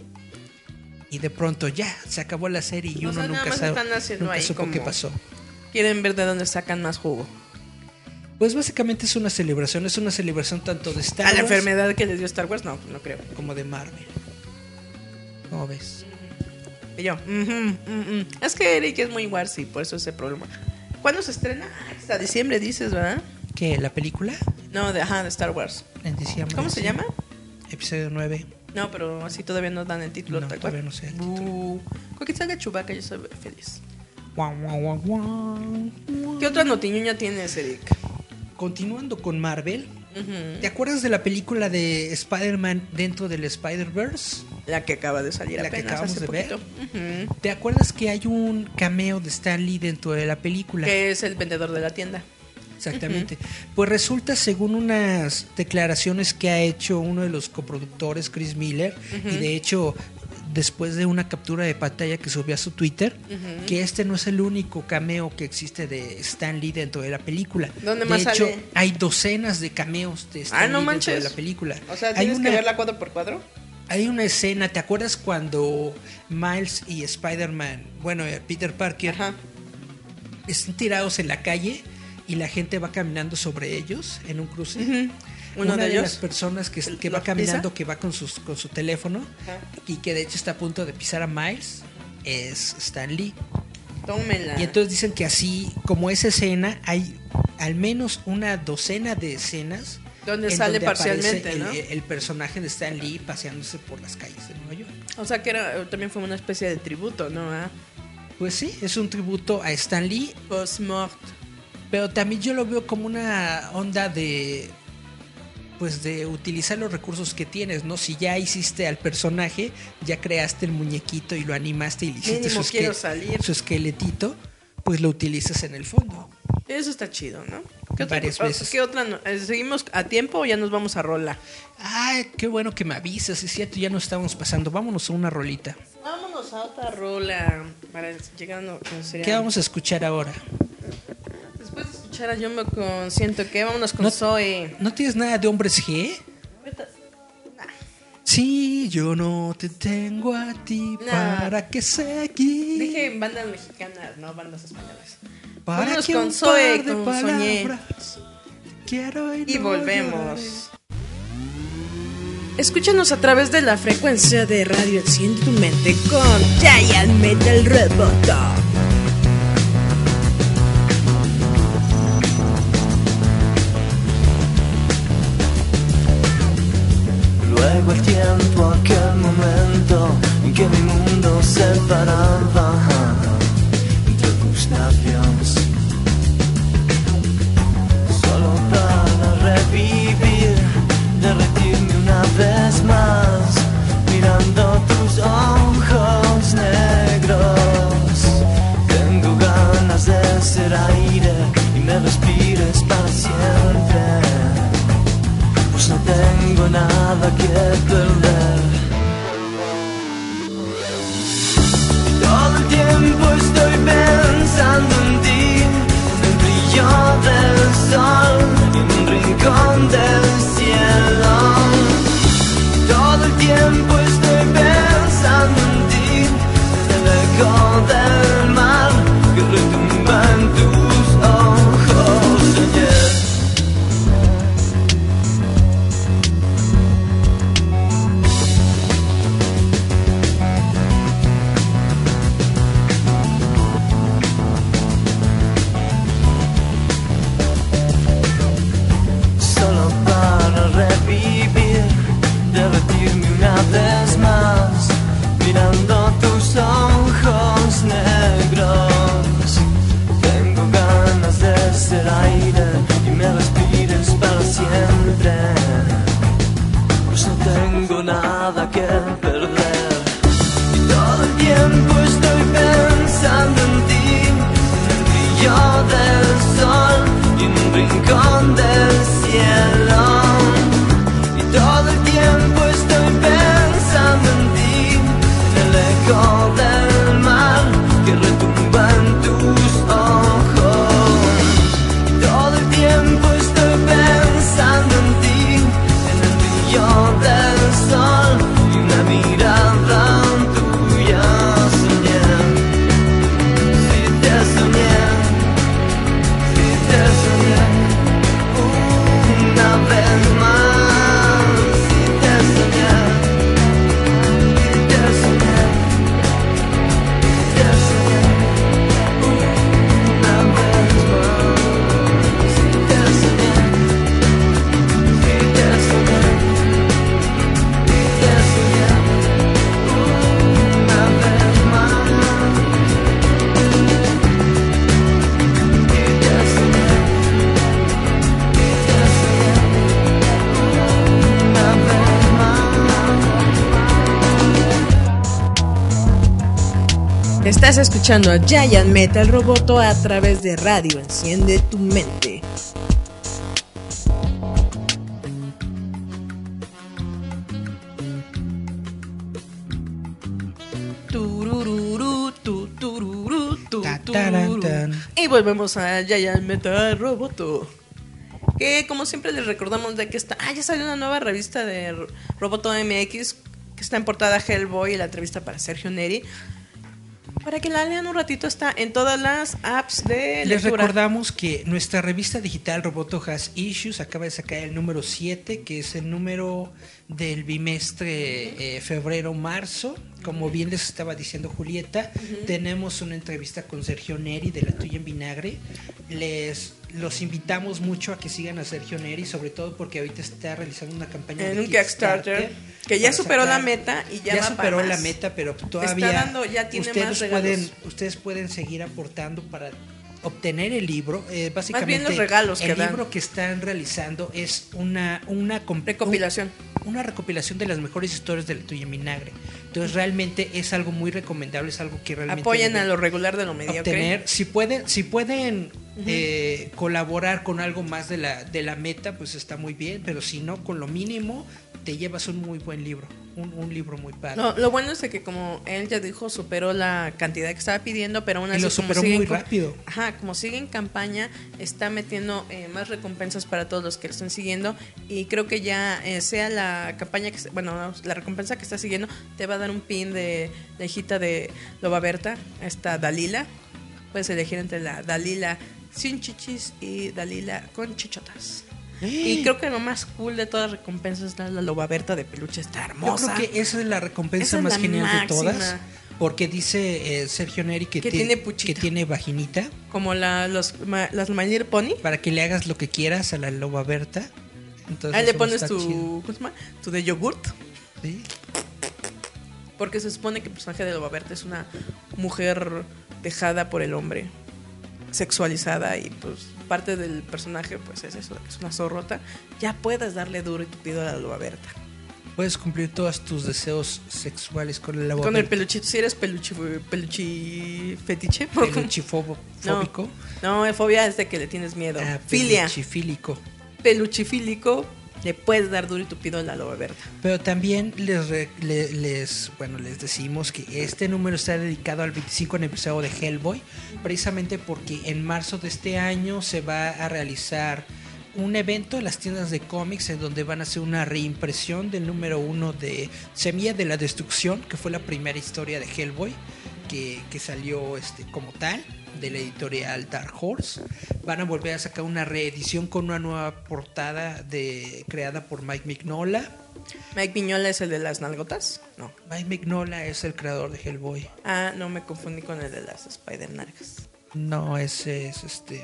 Y de pronto ya, se acabó la serie y O uno sea, nunca, sabe, nunca supo qué pasó. Quieren ver de dónde sacan más jugo. Pues básicamente es una celebración, es una celebración tanto de Star ¿A la Wars enfermedad que les dio Star Wars? No, no creo. como de Marvel. ¿Cómo ves? Y yo, es que Eric es muy warsy, por eso ese problema. ¿Cuándo se estrena? Hasta diciembre dices, ¿verdad? ¿Qué? ¿La película? No, de, ajá, de Star Wars. En diciembre. ¿Cómo se sí. llama? Episodio 9. No, pero así todavía no dan el título No, cual. todavía no sé el Uh, con que salga Chewbacca yo soy feliz. Guau, guau, guau, guau. ¿Qué otra notiñuña tienes, Eric? Continuando con Marvel. ¿te acuerdas de la película de Spider-Man dentro del Spider-Verse? La que acaba de salir La que acabamos hace de ver. poquito. Ujú. ¿Te acuerdas que hay un cameo de Stan Lee dentro de la película? Que es el vendedor de la tienda. Exactamente. Pues resulta, según unas declaraciones que ha hecho uno de los coproductores, Chris Miller, y de hecho, después de una captura de pantalla que subió a su Twitter, que este no es el único cameo que existe de Stan Lee dentro de la película. ¿Dónde de más hecho, sale? hay docenas de cameos de Stan Ah, no Lee dentro de la película. O sea, hay tienes una, que verla cuadro por cuadro. Hay una escena, ¿te acuerdas cuando Miles y Spider-Man, bueno, eh, Peter Parker, Ajá. están tirados en la calle y la gente va caminando sobre ellos en un cruce. Uno Una de de, ellos. las personas que, que ¿Lo va caminando, pisa? que va con, sus, con su teléfono Ajá. y que de hecho está a punto de pisar a Miles, es Stan Lee. Tómela. Y entonces dicen que así, como esa escena, hay al menos una docena de escenas Donde sale donde parcialmente, el, ¿no? el personaje de Stan Lee paseándose por las calles de Nueva York. O sea que era, también fue una especie de tributo, ¿no? Ah, Pues sí, es un tributo a Stan Lee Post-mort. Pero también yo lo veo como una onda de. pues de utilizar los recursos que tienes, ¿no? Si ya hiciste al personaje, ya creaste el muñequito y lo animaste y le hiciste su, salir. su esqueletito, pues lo utilizas en el fondo. Eso está chido, ¿no? ¿Qué otra, Varias veces. ¿qué otra no- eh, ¿Seguimos a tiempo o ya nos vamos a rola? Ay, qué bueno que me avisas, es cierto, ya nos estábamos pasando. Vámonos a una rolita. Vámonos a otra rola para no sería- ¿Qué vamos a escuchar ahora? Después de escuchar a Jumbo con Siento que, vámonos con No- Zoe. ¿No tienes nada de hombres G? Sí, yo no te tengo a ti Nah. para que seguir. Dije bandas mexicanas, no bandas españolas. para vámonos que con Zoe, con Soñé. Quiero y, Y no volvemos. Escúchanos a través de la frecuencia de radio Enciende tu mente con Giant Metal Roboto. El tiempo, aquel momento en que mi mundo se paraba nada que perder. Todo el tiempo estoy pensando en ti, en el brillo del sol en un rincón del cielo. Todo el tiempo estoy pensando en ti, en el eco Estás escuchando a Giant Metal Roboto a través de radio Enciende tu mente. Y volvemos a Giant Metal Roboto. Que como siempre les recordamos de que está. Ah, ya salió una nueva revista de Roboto MX que está en portada Hellboy y la entrevista para Sergio Neri. Para que la lean un ratito, está en todas las apps de Les lectura. recordamos que nuestra revista digital Roboto Has Issues acaba de sacar el número 7, que es el número del bimestre eh, febrero-marzo. Como bien les estaba diciendo Julieta, tenemos una entrevista con Sergio Neri de La Tuya en Vinagre. Les los invitamos mucho a que sigan a Sergio Neri, sobre todo porque ahorita está realizando una campaña En de un Kickstarter, que ya superó la meta y ya va superó para la más. meta, pero todavía dando- ya tiene ustedes más regalos. pueden ustedes pueden seguir aportando para obtener el libro. Eh, básicamente, los regalos el que dan. libro que están realizando es una, una Recopilación. un- una recopilación de las mejores historias de la tuya Minagre. Entonces realmente es algo muy recomendable, es algo que realmente Apoyen a lo regular de lo mediocre. obtener. Si pueden, si pueden eh, colaborar con algo más de la, de la meta, pues está muy bien, pero si no, con lo mínimo, te llevas un muy buen libro, un, un libro muy padre. No, lo bueno es que como él ya dijo, superó la cantidad que estaba pidiendo, pero aún Y así lo como superó en muy rápido. Ajá, como sigue en campaña, está metiendo eh, más recompensas para todos los que lo están siguiendo y creo que ya eh, sea la campaña que, bueno, la recompensa que está siguiendo, te va a dar un pin de la hijita de Loba Berta, esta Dalila. Puedes elegir entre la Dalila sin chichis y Dalila con chichotas. Y creo que lo más cool de todas las recompensas es la, la Loba Berta de peluche, está Yo hermosa. creo que esa es la recompensa es más la genial de todas. Porque dice eh, Sergio Neri que, Que ti- tiene puchita. que tiene vaginita Como la, los, ma- las My Little Pony. para que le hagas lo que quieras a la loba Berta. Entonces, Ahí le pones tu. Tu de yogurt. Sí. Porque se supone que el personaje de Loba Berta es una mujer dejada por el hombre, sexualizada y pues parte del personaje pues es eso, que es una zorrota. Ya puedes darle duro y tupido a la Loba Berta. Puedes cumplir todos tus deseos sexuales con loba Con el peluchito, si eres peluchi, peluchi fetiche. Peluchifóbico. No, *laughs* no, fobia es de que le tienes miedo. Ah, Filia, peluchifílico. peluchifílico, le puedes dar duro y tupido a la Loba Berta. Pero también les, les, bueno, les decimos que este número está dedicado al 25 aniversario de Hellboy, precisamente porque en marzo de este año se va a realizar un evento en las tiendas de cómics en donde van a hacer una reimpresión del número uno de Semilla de la Destrucción, que fue la primera historia de Hellboy, que, que salió este, como tal de la editorial Dark Horse. Van a volver a sacar una reedición con una nueva portada de, creada por Mike Mignola. Mike Piñola es el de las nalgotas. No. Mike Mignola es el creador de Hellboy. Ah, no me confundí con el de las Spider Nargas. No, ese es este.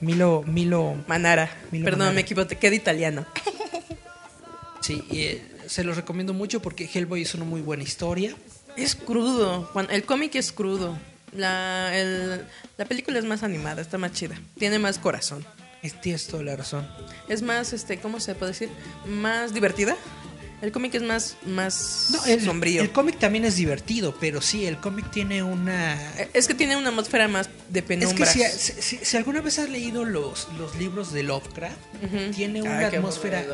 Milo. Milo. Manara. Milo Perdón, Manara. me equivoqué de italiano. Sí, y, eh, se los recomiendo mucho porque Hellboy es una muy buena historia. Es crudo. El cómic es crudo. La, el- la película es más animada, está más chida. Tiene más corazón. Es, tienes toda la razón. Es más, este, ¿cómo se puede decir? Más divertida. El cómic es más, más No, el, sombrío. el cómic también es divertido, pero sí, el cómic tiene una. Eh, es que tiene una atmósfera más de Es que si, si- si- si alguna vez has leído los, los libros de Lovecraft, tiene una atmósfera.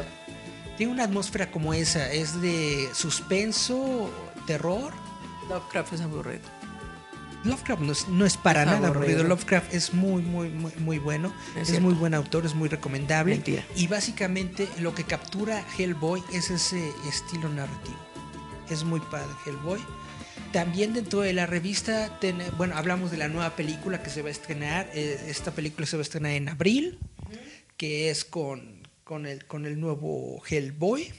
Tiene una atmósfera como esa, es de suspenso, terror. Lovecraft es aburrido. Lovecraft no es, no es para nada aburrido. Lovecraft es muy, muy, muy, muy bueno. Es muy buen autor, es muy recomendable. Mentira. Y básicamente lo que captura Hellboy es ese estilo narrativo. Es muy padre Hellboy. También dentro de la revista, ten- bueno, hablamos de la nueva película que se va a estrenar. Eh, esta película se va a estrenar en abril, que es con, con, el, con el nuevo Hellboy.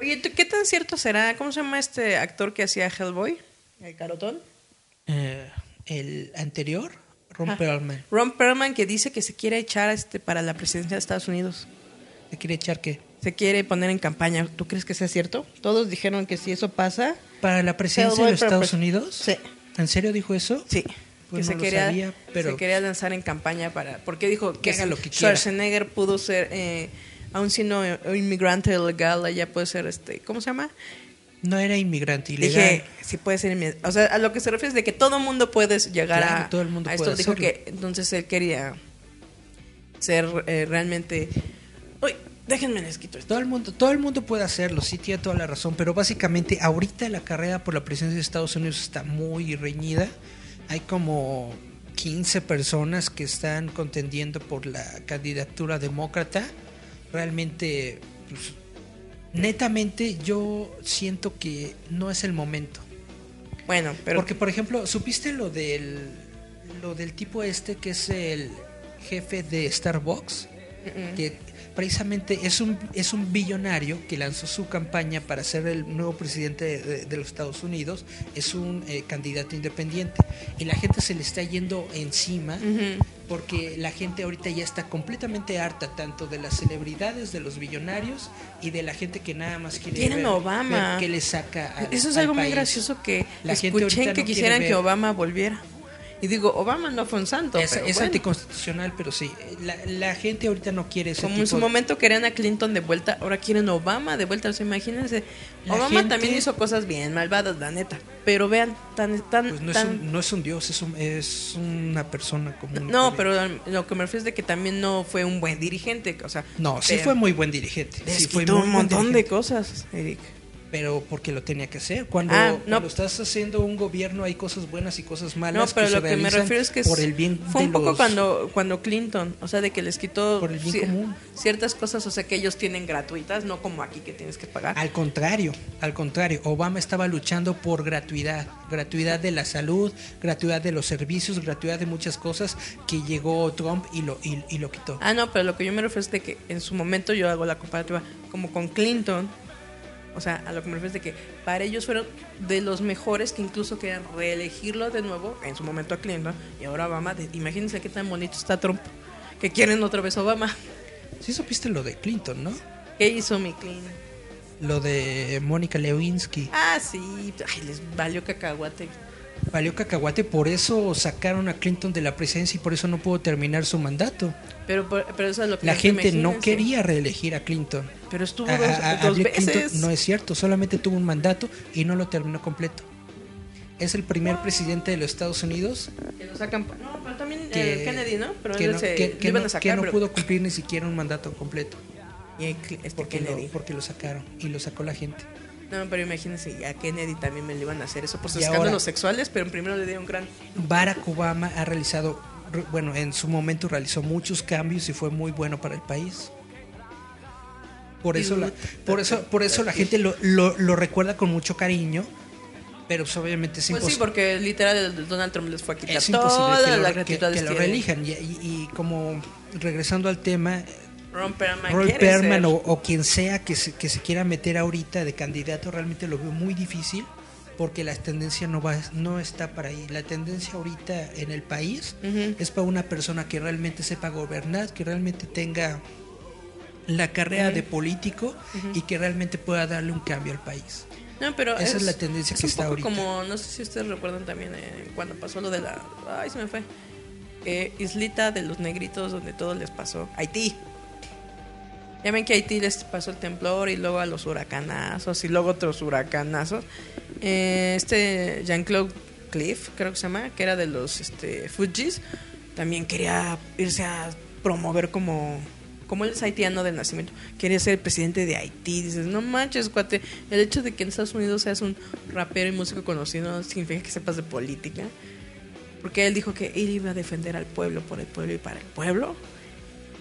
Oye, ¿tú ¿qué tan cierto será? ¿Cómo se llama este actor que hacía Hellboy? El carotón. Eh, el anterior, Ron Ajá. Perlman. Ron Perlman que dice que se quiere echar este para la presidencia de Estados Unidos. ¿Te quiere echar qué? Se quiere poner en campaña. ¿Tú crees que sea cierto? Todos dijeron que si eso pasa, ¿Para la presidencia Hellboy de los Estados pres- Unidos? Sí. ¿En serio dijo eso? sí. Pues que no se, quería, sabía, pero- se quería lanzar en campaña para... Porque dijo que, haga lo que quiera. Schwarzenegger pudo ser, eh, aún siendo un inmigrante ilegal, ella puede ser, este ¿cómo se llama? No era inmigrante ilegal. Dije, sí puede ser inmi- O sea, a lo que se refiere es de que todo mundo puede llegar Claro, a, todo el mundo a esto. puede Dijo hacerlo. que entonces él quería ser eh, realmente... Uy, déjenme les quito esto. Todo el mundo, todo el mundo puede hacerlo, sí tiene toda la razón, pero básicamente ahorita la carrera por la presidencia de Estados Unidos está muy reñida. Hay como 15 personas que están contendiendo por la candidatura demócrata. Realmente, pues, netamente yo siento que no es el momento. Bueno, pero... Porque, por ejemplo, ¿supiste lo del, lo del tipo este que es el jefe de Starbucks? Que precisamente es un, es un billonario que lanzó su campaña para ser el nuevo presidente de, de- de los Estados Unidos. Es un eh, candidato independiente. Y la gente se le está yendo encima porque la gente ahorita ya está completamente harta tanto de las celebridades, de los billonarios y de la gente que nada más quiere Quieren ver, Obama. ver qué le saca al- Eso es al algo muy gracioso que La escuché que no quisieran que. Obama volviera. Y digo, Obama no fue un santo. Es, pero es bueno. anticonstitucional, pero sí. La, la gente ahorita no quiere ese Como tipo en su de- momento querían a Clinton de vuelta, ahora quieren a Obama de vuelta. O sea, imagínense. La Obama gente- también hizo cosas bien malvadas, la neta. Pero vean, tan. tan, Pues no, es un, no es un dios, es, un- es una persona común. No, pero lo que me refiero es de que también no fue un buen dirigente. O sea, No, sí fue muy buen dirigente. les Sí fue muy un montón de cosas, Eric. Pero porque lo tenía que hacer. Cuando, Ah, no. cuando estás haciendo un gobierno hay cosas buenas y cosas malas. No, pero lo que me refiero es que por el bien fue de un poco los- cuando cuando Clinton, o sea, de que les quitó Por el bien cier- común. ciertas cosas, o sea, que ellos tienen gratuitas, no como aquí que tienes que pagar. Al contrario, al contrario, Obama estaba luchando por gratuidad, gratuidad de la salud, gratuidad de los servicios, gratuidad de muchas cosas que llegó Trump y lo y, y lo quitó. Ah, no, pero lo que yo me refiero es de que en su momento yo hago la comparativa como con Clinton. O sea, a lo que me refiero es de que para ellos fueron de los mejores que incluso querían reelegirlo de nuevo, en su momento a Clinton, y ahora Obama. imagínense qué tan bonito está Trump, que quieren otra vez Obama. Sí supiste lo de Clinton, ¿no? ¿Qué hizo mi Clinton? Lo de Mónica Lewinsky. Ah, sí, ay, les valió cacahuate. Valió cacahuate, por eso sacaron a Clinton de la presidencia y por eso no pudo terminar su mandato. Pero, por- pero eso es lo que La gente no quería reelegir a Clinton. Pero estuvo A- dos, a- a- dos Bill Clinton veces. no es cierto, solamente tuvo un mandato y no lo terminó completo. Es el primer presidente de los Estados Unidos Que lo sacan. No, pero también que, eh, Kennedy, ¿no? Pero que no, se, que- que iban no- a sacar. que no pero- pudo cumplir ni siquiera un mandato completo. Y este Porque Kennedy. lo, porque lo sacaron y lo sacó la gente. No, pero imagínense, a Kennedy también me le iban a hacer eso por sus Y escándalos ahora- sexuales, pero primero le dieron gran. Barack Obama ha realizado, re- bueno, en su momento realizó muchos cambios y fue muy bueno para el país. Por eso la, por eso, por eso la gente lo, lo, lo recuerda con mucho cariño, pero pues, obviamente es Pues sí, porque literal Donald Trump les fue a quitar es imposible todas que lo, las que- lo reelijan. Y, y- y como regresando al tema, Ron Perlman Roy ser- o, o quien sea que se, que se quiera meter ahorita de candidato, realmente lo veo muy difícil porque la tendencia no va no está para ahí. La tendencia ahorita en el país Ujú. es para una persona que realmente sepa gobernar, que realmente tenga la carrera de político y que realmente pueda darle un cambio al país. No, pero Esa es la tendencia es que un está poco ahorita. como, no sé si ustedes recuerdan también eh, cuando pasó lo de la... Ay, se me fue. Eh, islita de los negritos donde todo les pasó. Haití. Ya ven que Haití les pasó el temblor y luego a los huracanazos y luego otros huracanazos. Eh, este Jean-Claude Cliff, creo que se llama, que era de los este, Fujis, también quería irse a promover como como él es haitiano de nacimiento, quería ser presidente de Haití. Dices, no manches, cuate. El hecho de que en Estados Unidos seas un rapero y músico conocido no significa que sepas de política. Porque él dijo que él iba a defender al pueblo por el pueblo y para el pueblo.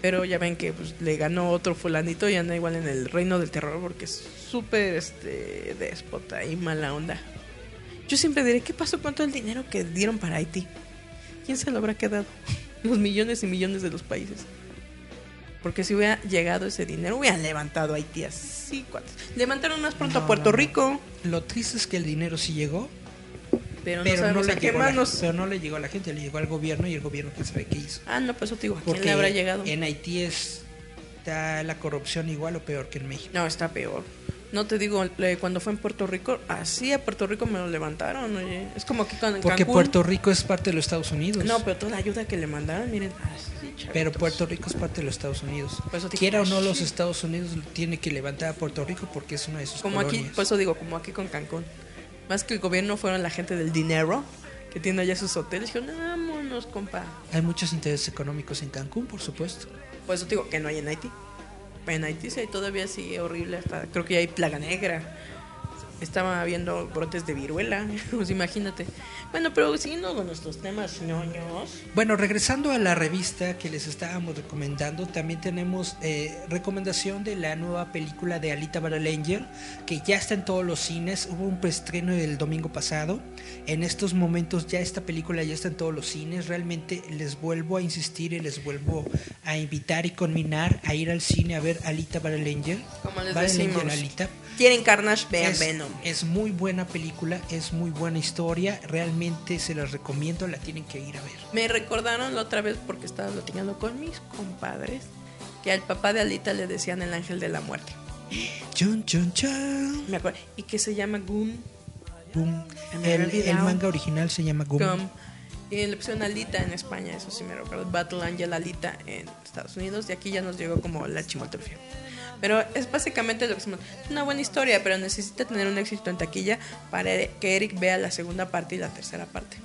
Pero ya ven que pues, le ganó otro fulanito y anda igual en el reino del terror porque es súper este, déspota y mala onda. Yo siempre diré, ¿qué pasó con todo el dinero que dieron para Haití? ¿Quién se lo habrá quedado? *laughs* Los millones y millones de los países. Porque si hubiera llegado ese dinero, hubieran levantado a Haití así. Levantaron más pronto No, a Puerto no, no. Rico, Lo triste es que el dinero sí llegó, pero, pero no no, le qué llegó a la, manos. pero no le llegó a la gente, le llegó al gobierno y el gobierno quién sabe qué hizo. Ah, no, pues eso te digo, ¿a quién Porque le habrá llegado? en Haití es, está la corrupción igual o peor que en México. No, está peor. No te digo, cuando fue en Puerto Rico, así a Puerto Rico me lo levantaron, oye. Es como aquí con en Porque Cancún. Puerto Rico es parte de los Estados Unidos. No, pero toda la ayuda que le mandaron, miren, así. Pero Puerto Rico es parte de los Estados Unidos. Digo, Quiera o no, los. Estados Unidos tiene que levantar a Puerto Rico porque es una de sus Como aquí, por eso digo, como aquí con Cancún. Más que el gobierno fueron la gente del dinero, que tiene allá sus hoteles. Dijeron, vámonos, compa. Hay muchos intereses económicos en Cancún, por supuesto. Por eso te digo que no hay en Haití. En Haití sí todavía sigue horrible, hasta creo que ya hay plaga negra. Estaba viendo brotes de viruela, *laughs* pues imagínate. Bueno, pero siguiendo con nuestros temas ñoños. Bueno, regresando a la revista que les estábamos recomendando, también tenemos eh, recomendación de la nueva película de Alita Battle Angel, que ya está en todos los cines. Hubo un preestreno el domingo pasado. En estos momentos ya esta película ya está en todos los cines. Realmente les vuelvo a insistir y les vuelvo a invitar y conminar a ir al cine a ver Alita Battle Angel. Como les Battle decimos. Angel Alita. Quieren Carnage, vean Es, Venom. es muy buena película, es muy buena historia. Realmente se las recomiendo, la tienen que ir a ver. Me recordaron la otra vez porque estaba platicando con mis compadres que al papá de Alita le decían el ángel de la muerte. Chun, chun, chun. Me acuerdo. Y que se llama Goom. Había El, el manga original se llama. Gum. Y le pusieron Alita en España, eso sí me recuerdo. Battle Angel Alita en Estados Unidos. Y aquí ya nos llegó como la chimoltrufia. Pero es básicamente lo que decimos. Es una buena historia, pero necesita tener un éxito en taquilla para que Eric vea la segunda parte y la tercera parte.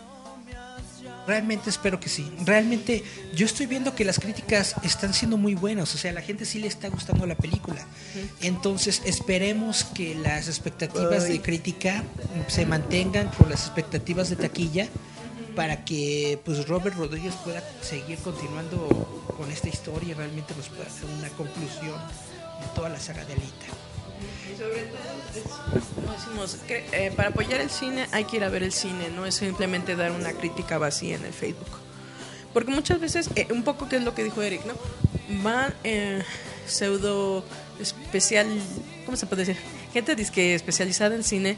Realmente espero que sí. Realmente yo estoy viendo que las críticas están siendo muy buenas. O sea, a la gente sí le está gustando la película. Entonces esperemos que las expectativas de crítica se mantengan con las expectativas de taquilla para que pues Robert Rodríguez pueda seguir continuando con esta historia y realmente nos pueda hacer una conclusión de toda la saga de Alita. Y sobre todo, decimos, que, eh, para apoyar el cine hay que ir a ver el cine, no es simplemente dar una crítica vacía en el Facebook. Porque muchas veces, eh, un poco que es lo que dijo Eric, ¿no? Van eh, pseudo especial, ¿cómo se puede decir? Gente disque especializada en cine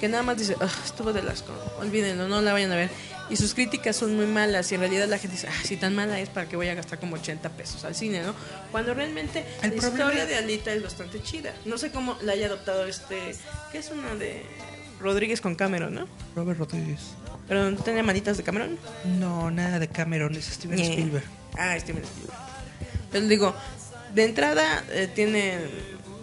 que nada más dice, "Ah, estuvo de asco, olvídenlo, no la vayan a ver. Y sus críticas son muy malas y en realidad la gente dice, ah, si tan mala es, ¿para qué voy a gastar como 80 pesos al cine, no? Cuando realmente El la historia de Alita es bastante chida. No sé cómo la haya adoptado este, que es una de Rodríguez con Cameron, ¿no? Robert Rodríguez. Pero no tenía manitas de Cameron. No, nada de Cameron, es Steven. Spielberg. Ah, Steven Spielberg. Pero digo, de entrada eh, tiene,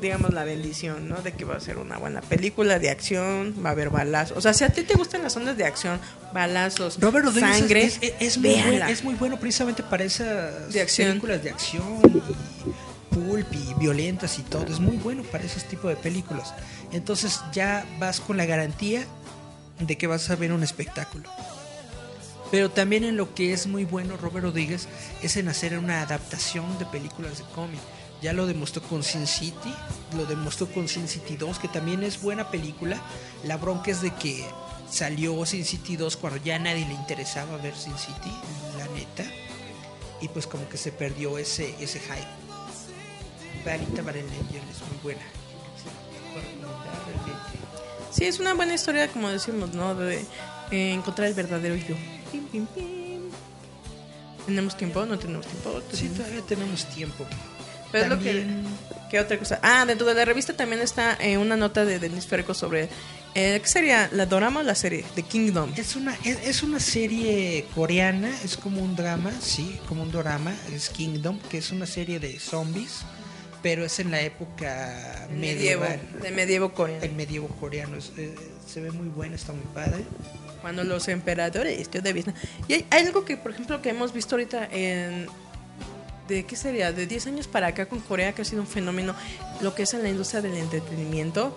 digamos, la bendición, ¿no? De que va a ser una buena película de acción, va a haber balazos. O sea, si a ti te gustan las ondas de acción, balazos, Robert sangre, es, es- es muy buen- es muy bueno precisamente para esas De acción. películas de acción y pulp y violentas y todo. Es muy bueno para ese tipo de películas. Entonces ya vas con la garantía de que vas a ver un espectáculo. Pero también en lo que es muy bueno Robert Rodríguez es en hacer una adaptación de películas de cómic. Ya lo demostró con Sin City, lo demostró con Sin City 2, que también es buena película. La bronca es de que salió Sin City 2 cuando ya nadie le interesaba ver Sin City, la neta. Y pues como que se perdió ese, ese hype. Vanita Angel es muy buena. Sí, es una buena historia, como decimos, ¿no? De eh, encontrar el verdadero yo. Pim, pim, pim. ¿Tenemos tiempo? No tenemos tiempo. Sí, todavía tenemos tiempo. Pero es lo También- que. ¿Qué otra cosa? Ah, dentro de la revista también está eh, una nota de Denis Ferco sobre. Eh, ¿Qué sería? ¿La dorama o la serie? The Kingdom. Es una, es, es una serie coreana, es como un drama, sí, como un drama, es Kingdom, que es una serie de zombies, pero es en la época Medievo. medieval. De medievo coreano. El medievo coreano, es- eh, se ve muy bueno, está muy padre. Cuando los emperadores todavía están- Y hay algo que, por ejemplo, que hemos visto ahorita en. ¿De qué sería? De 10 años para acá con Corea, que ha sido un fenómeno, lo que es en la industria del entretenimiento.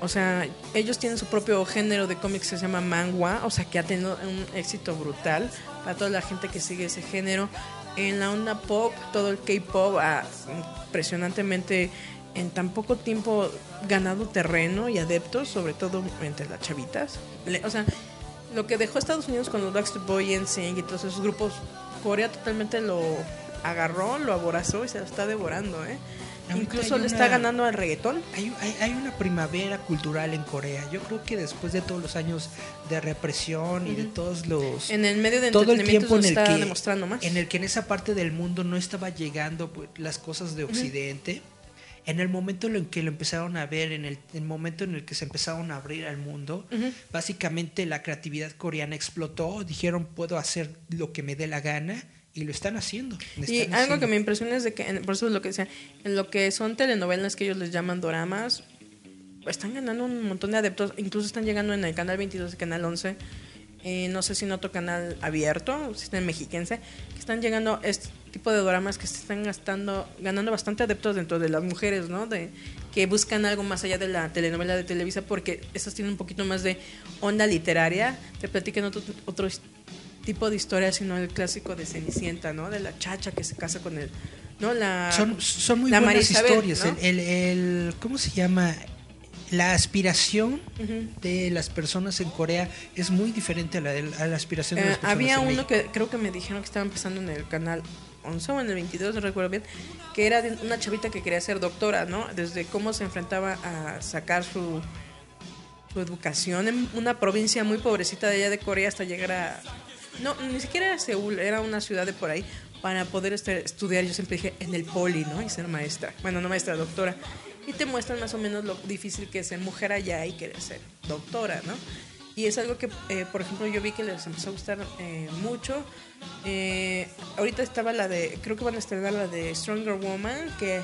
O sea, ellos tienen su propio género de cómics que se llama manga, o sea, que ha tenido un éxito brutal para toda la gente que sigue ese género. En la onda pop, todo el K-pop ha impresionantemente en tan poco tiempo ganado terreno y adeptos, sobre todo entre las chavitas. O sea, lo que dejó Estados Unidos con los Backstreet Boys, NSYNC y todos esos grupos, Corea totalmente lo agarró, lo aborazó y se lo está devorando, ¿eh? Ahorita Incluso le una- está ganando al reggaetón. Hay, hay, hay una primavera cultural en Corea. Yo creo que después de todos los años de represión y de todos los En el medio de todo el tiempo en el está que demostrando más. en el que en esa parte del mundo no estaba llegando pues, las cosas de Occidente. En el momento en el que lo empezaron a ver, en el, el momento en el que se empezaron a abrir al mundo, básicamente la creatividad coreana explotó. Dijeron puedo hacer lo que me dé la gana y lo están haciendo. lo Y están algo haciendo. que me impresiona es de que, por eso es lo que decía, en lo que son telenovelas que ellos les llaman doramas, están ganando un montón de adeptos, incluso están llegando en el canal 22 y canal 11, eh, no sé si en otro canal abierto, si está en mexiquense, que están llegando este tipo de doramas que se están gastando, ganando bastante adeptos dentro de las mujeres, ¿no? De que buscan algo más allá de la telenovela de Televisa porque esas tienen un poquito más de onda literaria, te platican otro, otro tipo de historia, sino el clásico de Cenicienta, ¿no? De la chacha que se casa con el, ¿no? La son, son muy la buenas Marisabel, historias. ¿no? El, el, el- ¿Cómo se llama? La aspiración de las personas en Corea es muy diferente a la, de- a la aspiración de Eh, las personas había en uno México. que creo que me dijeron que estaba empezando en el canal 11 o en el 22, no recuerdo bien, que era de una chavita que quería ser doctora, ¿no? Desde cómo se enfrentaba a sacar su, su educación en una provincia muy pobrecita de allá de Corea hasta llegar a... No, ni siquiera era Seúl, era una ciudad de por ahí, para poder estudiar, yo siempre dije, en el poli, ¿no? Y ser maestra. Bueno, no maestra, doctora. Y te muestran más o menos lo difícil que es ser mujer allá y querer ser doctora, ¿no? Y es algo que, eh, por ejemplo, yo vi que les empezó a gustar eh, mucho. Eh, ahorita estaba la de, creo que van a estrenar la de Stronger Woman, que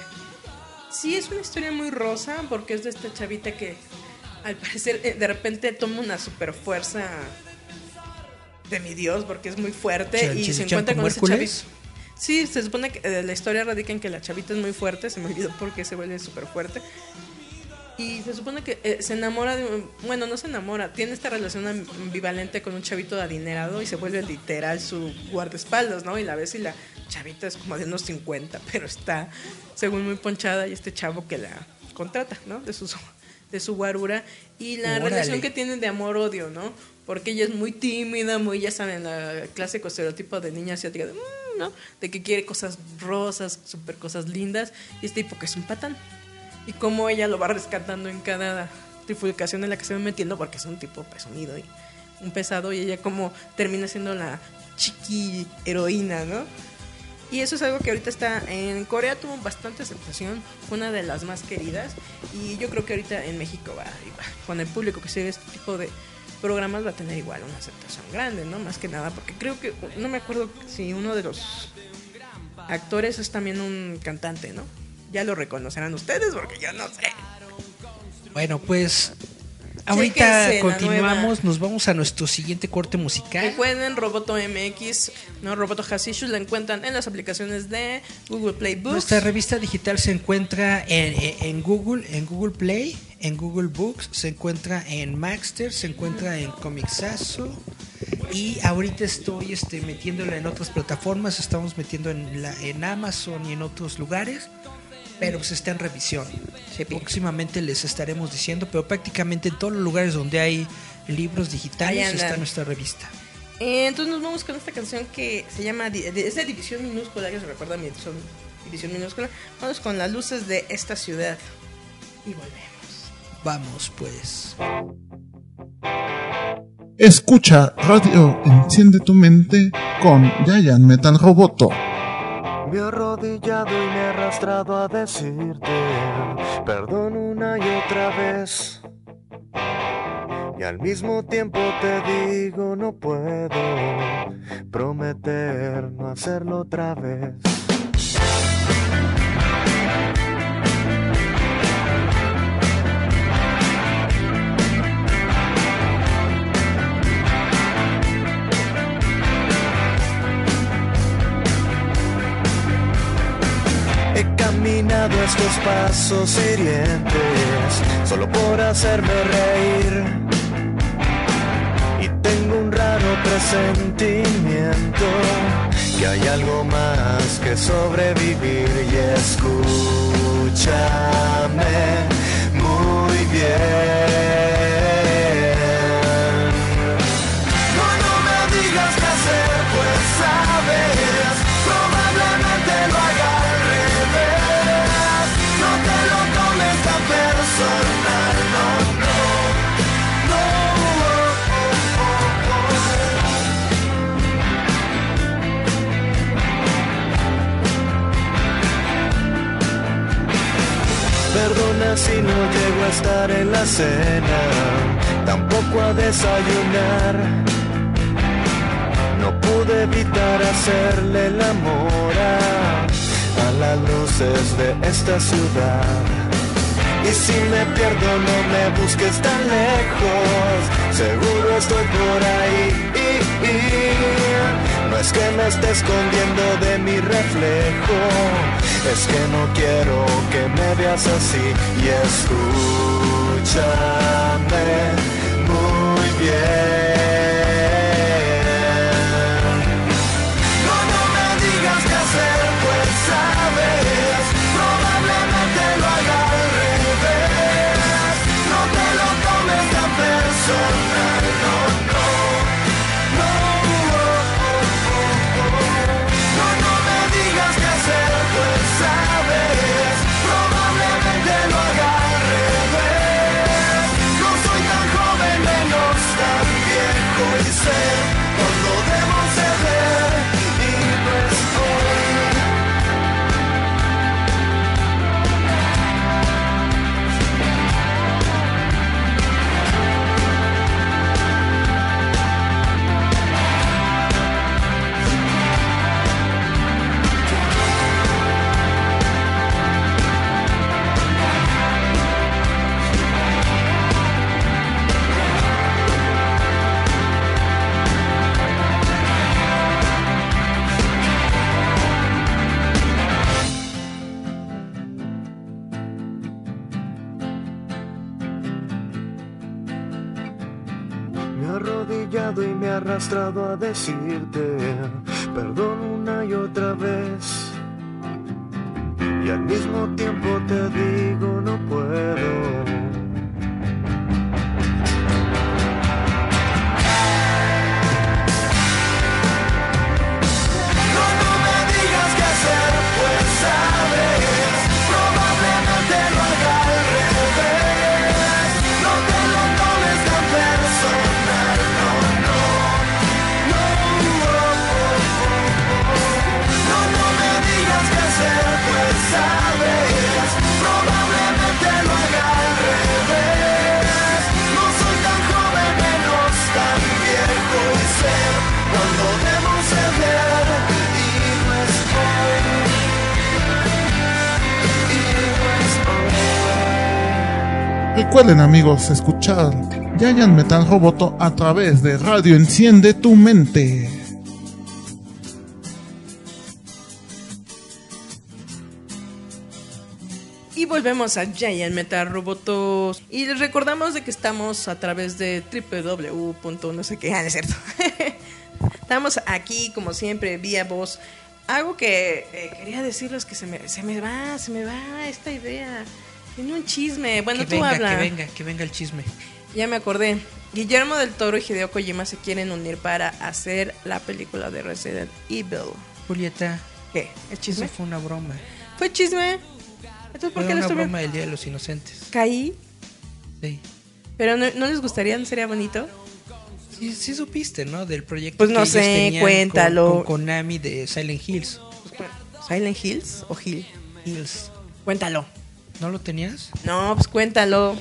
sí es una historia muy rosa, porque es de esta chavita que al parecer de repente toma una super fuerza de mi Dios, porque es muy fuerte y se encuentra ¿como con ese chavito. Sí, se supone que eh, la historia radica en que la chavita es muy fuerte, se me olvidó por qué se vuelve súper fuerte. Y se supone que eh, se enamora de. un- Bueno, no se enamora, tiene esta relación ambivalente con un chavito adinerado y se vuelve literal su guardaespaldas, ¿no? Y la ves y la chavita es como de unos 50, pero está, según muy ponchada, y este chavo que la contrata, ¿no? De su, de su guarura. Y la Órale. relación que tienen de amor-odio, ¿no? Porque ella es muy tímida, muy, ya saben, la clásico estereotipo de niña asiática, de, "Mm", ¿no? Que quiere cosas rosas, súper cosas lindas, y este tipo que es un patán. Y cómo ella lo va rescatando en cada trifulcación en la que se va metiendo, porque es un tipo presumido y un pesado, y ella como termina siendo la chiqui heroína, ¿no? Y eso es algo que ahorita está en Corea, tuvo bastante aceptación, fue una de las más queridas, y yo creo que ahorita en México va, va, con el público que sigue este tipo de programas va a tener igual una aceptación grande, ¿no? Más que nada, porque creo que, no me acuerdo si uno de los actores es también un cantante, ¿no? Ya lo reconocerán ustedes porque yo no sé. Bueno, pues ahorita continuamos, nos vamos a nuestro siguiente corte musical. Recuerden, Roboto MX, no Roboto Hasishu, la encuentran en las aplicaciones de Google Play Books. Nuestra revista digital se encuentra en, en- en Google, en Google Play, en Google Books, se encuentra en Maxter, se encuentra en Comixazo y ahorita estoy este, metiéndola en otras plataformas, estamos metiendo en, la, en Amazon y en otros lugares, pero pues está en revisión. Próximamente les estaremos diciendo, pero prácticamente en todos los lugares donde hay libros digitales está nuestra revista. Eh, entonces nos vamos con esta canción que se llama, es de División Minúscula, que se recuerda a mi son División Minúscula. Vamos con las luces de esta ciudad y volvemos. Vamos pues. Escucha Radio Enciende tu mente con Giant Metal Roboto. Me he arrodillado y me he arrastrado a decirte perdón una y otra vez. Y al mismo tiempo te digo no puedo prometer no hacerlo otra vez. Estos pasos hirientes solo por hacerme reír. Y tengo un raro presentimiento que hay algo más que sobrevivir y escúchame muy bien. Perdona si no llego a estar en la cena, tampoco a desayunar. No pude evitar hacerle el amor a, a las luces de esta ciudad. Y si me pierdo no me busques tan lejos, seguro estoy por ahí. No es que me esté escondiendo de mi reflejo, es que no quiero que me veas así y escúchame muy bien. Arrastrado a decirte perdón una y otra vez. Y al mismo tiempo te digo Recuerden amigos escuchar Giant Metal Roboto a través de Radio Enciende tu Mente. Y volvemos a Giant Metal Robotos. Y les recordamos de que estamos a través de www. no sé qué, ah, cierto. *laughs* estamos aquí, como siempre, vía voz. Algo que eh, quería decirles que se me, se me va, se me va esta idea. Tiene un chisme. Bueno, que tú venga, habla. que venga, que venga el chisme. Ya me acordé. Guillermo del Toro y Hideo Kojima se quieren unir para hacer la película de Resident Evil. Julieta, ¿Qué? ¿Es eso chisme? fue una broma. ¿Fue chisme? Entonces, ¿por Fue qué una broma del Día de los Inocentes. Caí. Sí. Pero no, ¿no les gustaría, ¿no sería bonito? Sí, sí supiste, ¿no? Del proyecto Pues no sé, tenían cuéntalo. Con, con Konami de Silent Hills. ¿Silent Hills o Hill? Hills. Cuéntalo. ¿No lo tenías? No, pues cuéntalo.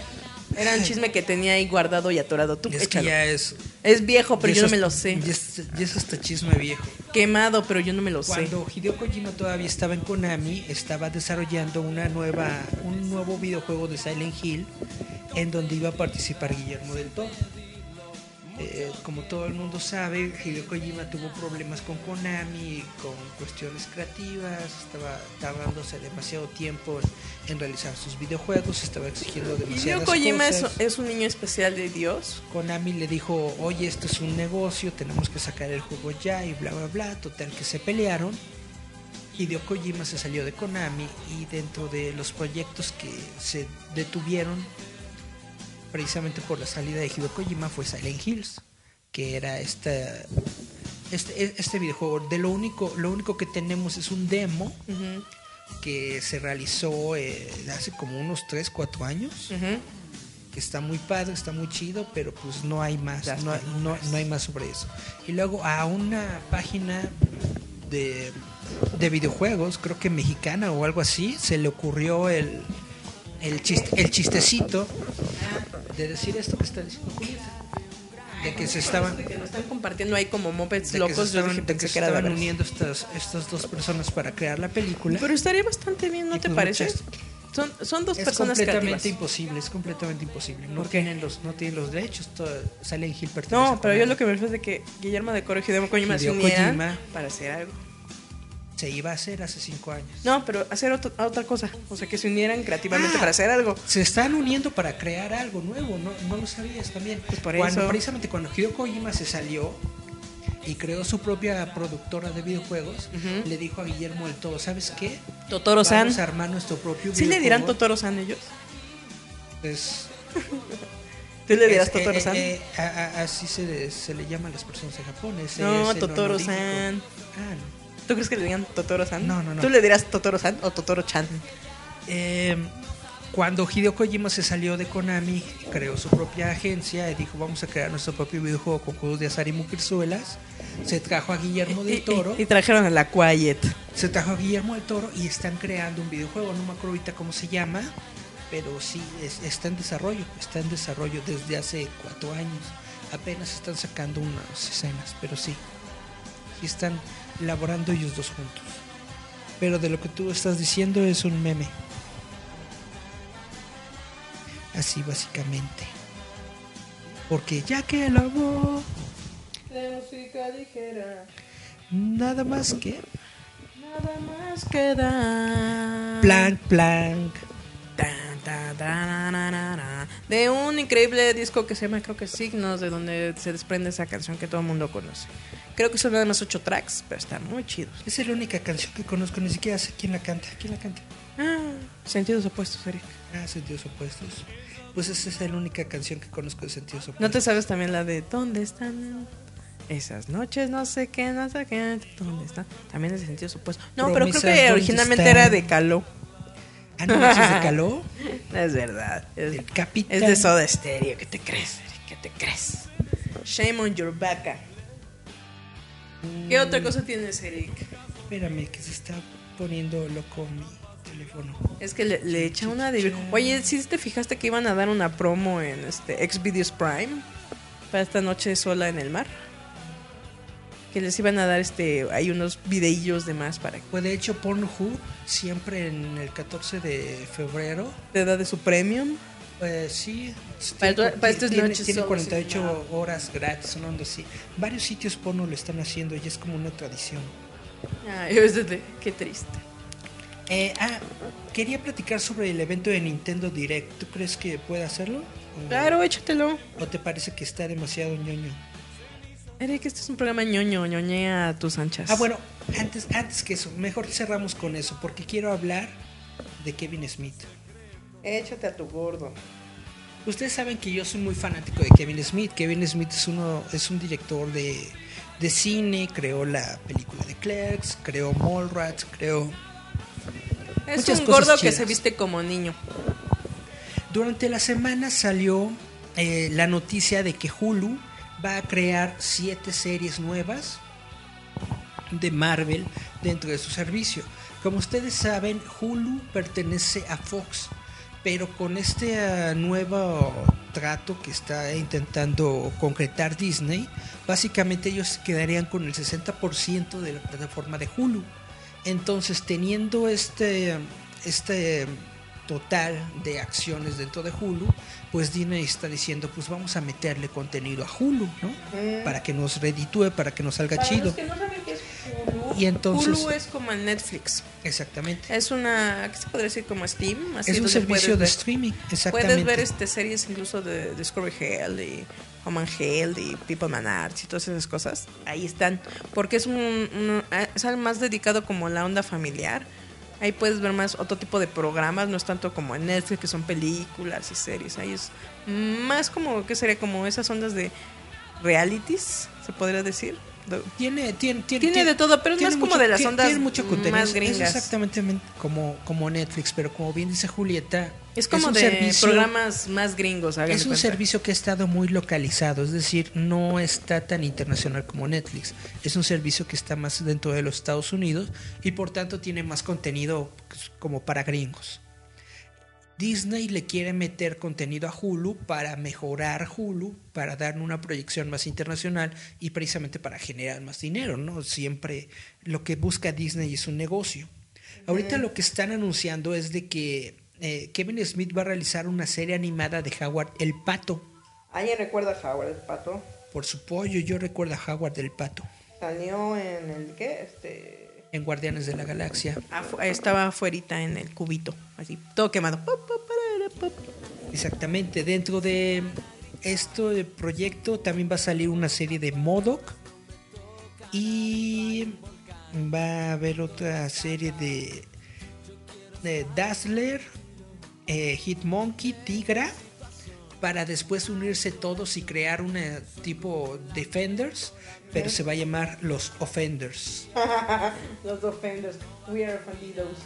Era un chisme que tenía ahí guardado y atorado. Tú, Es que échalo. ya es... Es viejo, pero yo no me lo sé. Ya es, es hasta chisme viejo. Quemado, pero yo no me lo sé. Cuando Hideo Kojima todavía estaba en Konami, estaba desarrollando una nueva, un nuevo videojuego de Silent Hill en donde iba a participar Guillermo del Toro. Eh, como todo el mundo sabe, Hideo Kojima tuvo problemas con Konami, con cuestiones creativas, estaba tardándose demasiado tiempo en, en realizar sus videojuegos, estaba exigiendo Hideo demasiadas Kojima es, es un niño especial de Dios. Konami le dijo, oye, esto es un negocio, tenemos que sacar el juego ya y bla, bla, bla. Total, que se pelearon. Hideo Kojima se salió de Konami y dentro de los proyectos que se detuvieron precisamente por la salida de Hideo Kojima fue Silent Hills, que era esta, este, este videojuego. De lo único, lo único que tenemos es un demo que se realizó eh, hace como unos 3, 4 años que está muy padre, está muy chido, pero pues no hay más, no, no- no hay más sobre eso. Y luego a una página de, de videojuegos, creo que mexicana o algo así, se le ocurrió el, el, chiste- el chistecito de decir esto que está diciendo Julieta. De que se estaban, Que lo están compartiendo ahí como mopeds de que locos. Yo estaban, dije, de que se estaban uniendo estas, estas dos personas para crear la película. Pero estaría bastante bien, ¿no Y te pues parece? muchas- Son, son dos es personas completamente creativas. imposible, es completamente imposible. No tienen los, no tienen los derechos. Todo, Hill pertenece No, pero yo lo que me refiero es de que Guillermo de Coro y Hideo Kojima se unieran para hacer algo. Se iba a hacer hace cinco años. No, pero hacer otro- otra cosa. O sea, que se unieran creativamente Ah. para hacer algo. Se están uniendo para crear algo nuevo, ¿no, no lo sabías también? Pues por cuando, eso. Precisamente cuando Hideo Kojima se salió y creó su propia productora de videojuegos, le dijo a Guillermo del Todo, ¿sabes qué? Totoro-san. Vamos a armar nuestro propio ¿Sí le dirán videojuego". Totoro-san ellos? Pues, *laughs* ¿Tú le dirás eh, Totoro-san? eh, eh, a- así se, se le llama a las personas en Japón. no, Totoro-san. Ah, no. ¿Tú crees que le digan Totoro-san? No, no, no. ¿Tú le dirás Totoro-san o Totoro-chan? Eh, cuando Hideo Kojima se salió de Konami, creó su propia agencia y dijo vamos a crear nuestro propio videojuego con juegos de azar y mujerzuelas. Se trajo a Guillermo Y, del Toro, y- y trajeron a la Quiet. se trajo a Guillermo del Toro y están creando un videojuego, no me acuerdo ahorita cómo se llama, pero sí es- está en desarrollo, está en desarrollo desde hace cuatro años. Apenas están sacando unas escenas, pero sí, sí están laborando ellos dos juntos. Pero de lo que tú estás diciendo es un meme. Así básicamente. Porque ya que lo hago, La música ligera, nada más que nada más queda. plank, plank. Tan, tan, tan, de un increíble disco que se llama, creo que Signos, de donde se desprende esa canción que todo el mundo conoce. Creo que son nada más ocho tracks, pero están muy chidos. Esa es la única canción que conozco, ni siquiera sé quién la canta. ¿Quién la canta? Ah, sentidos opuestos, Eric. Ah, Sentidos Opuestos. Pues esa es la única canción que conozco de Sentidos Opuestos. ¿No te sabes también la de ¿Dónde están esas noches? No sé qué, no sé qué. ¿Dónde están? También es de sentidos opuestos. No, pero creo que ¿dónde originalmente era de Caló. Ah, no, ¿esa es de Caló. No *laughs* es verdad. Es, El Capitán. es de Soda Stereo. ¿Qué te crees, Eric? ¿Qué te crees? Shame on your back. ¿Qué otra cosa tienes, Eric? Espérame, que se está poniendo loco mi teléfono. Es que le, le echa una de... Oye, ¿sí te fijaste que iban a dar una promo en este Xvideos Prime? Para esta noche sola en el mar. Que les iban a dar este... Hay unos videillos de más para que Pues de hecho, Pornhub, siempre en el 14 de febrero, te da de su premium. pues sí. Para tiene- para estas tiene, noches tiene solo, 48 horas gratis, una onda así. Varios sitios porno lo están haciendo y es como una tradición. Ay, qué triste. Eh, ah, quería platicar sobre el evento de Nintendo Direct. ¿Tú crees que puede hacerlo? ¿O- Claro, échatelo. ¿O te parece que está demasiado ñoño? Eric, este es un programa ñoño, ñoñea a tus anchas. Ah, bueno, antes, antes que eso, mejor cerramos con eso, porque quiero hablar de Kevin Smith. Échate a tu gordo. Ustedes saben que yo soy muy fanático de Kevin Smith. Kevin Smith es uno, es un director de, de cine, creó la película de Clerks, creó Mallrats, creó. Es Muchas un cosas gordo que se viste como niño. Durante la semana salió eh, la noticia de que Hulu va a crear siete series nuevas de Marvel dentro de su servicio. Como ustedes saben, Hulu pertenece a Fox, pero con este ah, nuevo trato que está intentando concretar Disney, básicamente ellos quedarían con el 60% de la plataforma de Hulu. Entonces, teniendo este, este total de acciones dentro de Hulu, pues Disney está diciendo, pues vamos a meterle contenido a Hulu, ¿no? Para que nos reditúe, para que nos salga Para chido. los que no saben qué es Hulu, Y entonces- Hulu es como en Netflix. Exactamente. Es una, ¿qué se podría decir? Como Steam. Así Es un servicio de ver- streaming, exactamente. Puedes ver este series incluso de Discovery Hell y and Hell y People Man Arts y todas esas cosas. Ahí están. Porque es un, un- es algo más dedicado como la onda familiar. Ahí puedes ver más otro tipo de programas, no es tanto como en Netflix que son películas y series. Ahí es más como, ¿qué sería? Como esas ondas de realities, se podría decir. De- Tiene, tiene, tiene, Tiene de todo, pero es tiene más como de las ondas tiene mucho contenido. más Es- gringas. Es exactamente como, como Netflix, pero como bien dice Julieta, Es como un de servicio- programas más gringos. Es un cuenta. servicio que ha estado muy localizado, es decir, no está tan internacional como Netflix. Es un servicio que está más dentro de los Estados Unidos y por tanto tiene más contenido pues, como para gringos. Disney le quiere meter contenido a Hulu para mejorar Hulu, para darle una proyección más internacional y precisamente para generar más dinero, ¿no? Siempre lo que busca Disney es un negocio. Ahorita lo que están anunciando es de que eh, Kevin Smith va a realizar una serie animada de Howard el Pato. ¿Alguien recuerda a Howard el pato? Por su pollo, yo recuerdo a Howard el Pato Salió en el ¿qué? Este en Guardianes de la Galaxia. afu- estaba afuerita en el cubito, así todo quemado. Exactamente, dentro de este proyecto también va a salir una serie de Modoc y va a haber otra serie de, de Dazzler, eh, Hitmonkey, Tigra, para después unirse todos y crear una tipo Defenders, pero se va a llamar los Offenders. *laughs* Los Offenders, we are ofendidos.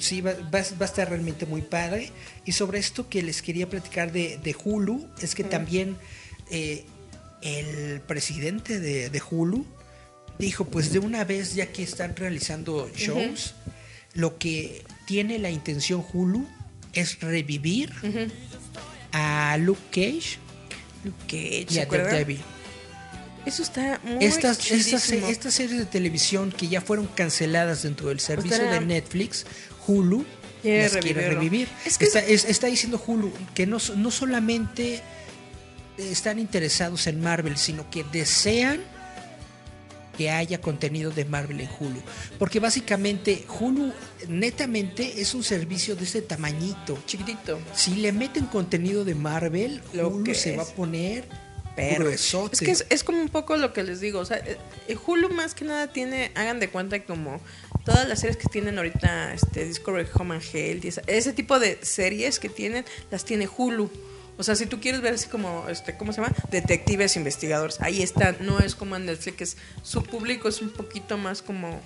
Sí, va, va- va a estar realmente muy padre. Y sobre esto que les quería platicar de, de Hulu, es que también eh, el presidente de, de Hulu dijo, pues de una vez ya que están realizando shows, lo que tiene la intención Hulu es revivir a Luke Cage Luke Cage, y ¿se a? Daredevil. Eso está muy Estas, estas, series de televisión que ya fueron canceladas dentro del servicio era- de Netflix, Hulu Quiere las quiere revivir. Es que está, es- está diciendo Hulu que no, no solamente están interesados en Marvel, sino que desean que haya contenido de Marvel en Hulu. Porque básicamente Hulu netamente es un servicio de ese tamañito. Chiquitito. Si le meten contenido de Marvel, Lo Hulu que se va a poner Pero es que es, es como un poco lo que les digo. O sea, eh, Hulu más que nada tiene, hagan de cuenta como todas las series que tienen ahorita, este, Discovery Home and Health, y esa- ese tipo de series que tienen, las tiene Hulu. O sea, si tú quieres ver así como, este, ¿cómo se llama? Detectives, investigadores. Ahí están. No es como en Netflix. su público es un poquito más como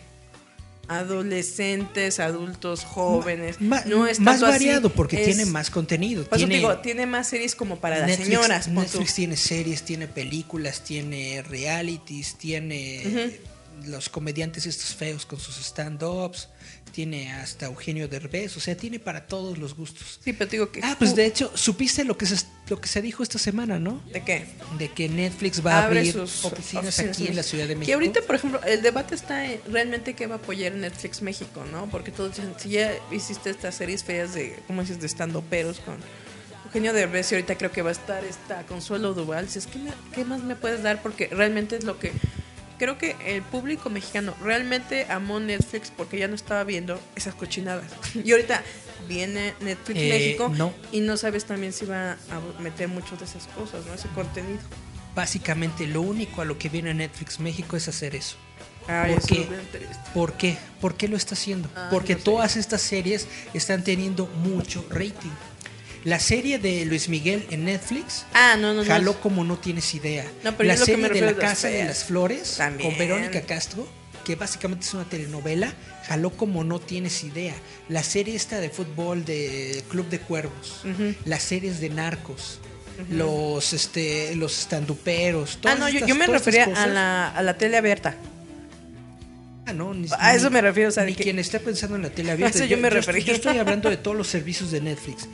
adolescentes, adultos, jóvenes. Ma- no es más así, variado porque es- tiene más contenido. te tiene, digo, tiene más series como para las señoras. Netflix tiene series, tiene películas, tiene realities, tiene los comediantes estos feos con sus stand-ups, tiene hasta Eugenio Derbez, o sea, tiene para todos los gustos. Sí, pero te digo que. Ah, pues de hecho, supiste lo que se, lo que se dijo esta semana, ¿no? ¿De qué? De que Netflix va a abrir sus oficinas, oficinas aquí en la Ciudad de México. Que ahorita, por ejemplo, el debate está en realmente qué va a apoyar Netflix México, ¿no? Porque todos dicen, si ya hiciste estas series feas de, ¿cómo dices?, de estando peros con Eugenio Derbez y ahorita creo que va a estar esta Consuelo Duval. Dices, ¿qué, me- ¿qué más me puedes dar? Porque realmente es lo que... Creo que el público mexicano realmente amó Netflix porque ya no estaba viendo esas cochinadas. *laughs* Y ahorita viene Netflix Eh, México no. y no sabes también si va a meter muchas de esas cosas, ¿no? Ese contenido. Básicamente, lo único a lo que viene Netflix México es hacer eso. Ay, ¿Por qué? ¿Por qué? ¿Por qué lo está haciendo? Porque no sé. todas estas series están teniendo mucho rating. La serie de Luis Miguel en Netflix Ah, no, no, no. jaló como no tienes idea. Pero la serie de La Casa de las Flores También. con Verónica Castro, que básicamente es una telenovela, jaló como no tienes idea. La serie esta de fútbol de Club de Cuervos, las series de narcos, los este los estanduperos, Ah, no, yo, estas- yo me refería a la, a la tele abierta. Ah, no, ni- A eso me refiero, o sea, ni que- quien está pensando en la tele *laughs* abierta. eso yo me estoy- refería. yo estoy hablando de todos los servicios de Netflix.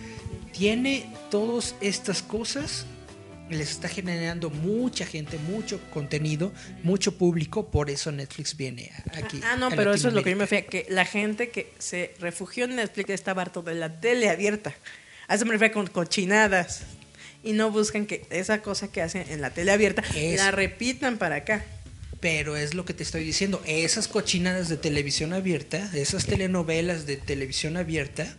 Tiene todas estas cosas, les está generando mucha gente, mucho contenido, mucho público, por eso Netflix viene aquí. Ah, no, pero eso es lo que yo me refería, que la gente que se refugió en Netflix estaba harto de la tele abierta. A eso me refiero con cochinadas. Y no buscan que esa cosa que hacen en la tele abierta Es- la repitan para acá. Pero es lo que te estoy diciendo, esas cochinadas de televisión abierta, esas telenovelas de televisión abierta,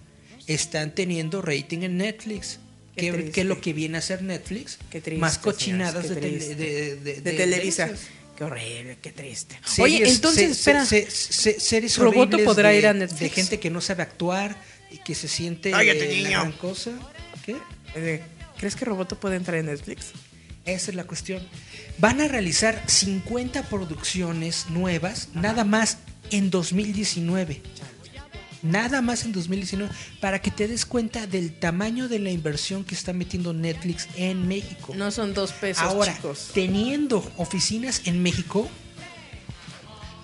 están teniendo rating en Netflix. Qué ¿Qué, triste. qué es lo que viene a hacer Netflix? Qué triste, Más cochinadas señores, de, tele- de, de- De, de- Televisa. Qué horrible, qué triste. Series- Oye, entonces, se- espera. se- se- series ¿Roboto podrá de- ir a Netflix? De gente que no sabe actuar y que se siente Cállate, eh, la gran cosa. ¿Qué? ¿Crees que Roboto puede entrar en Netflix? Esa es la cuestión. Van a realizar 50 producciones nuevas, nada más en 2019. Nada más en 2019, para que te des cuenta del tamaño de la inversión que está metiendo Netflix en México. No son dos pesos, Ahora, chicos. teniendo oficinas en México,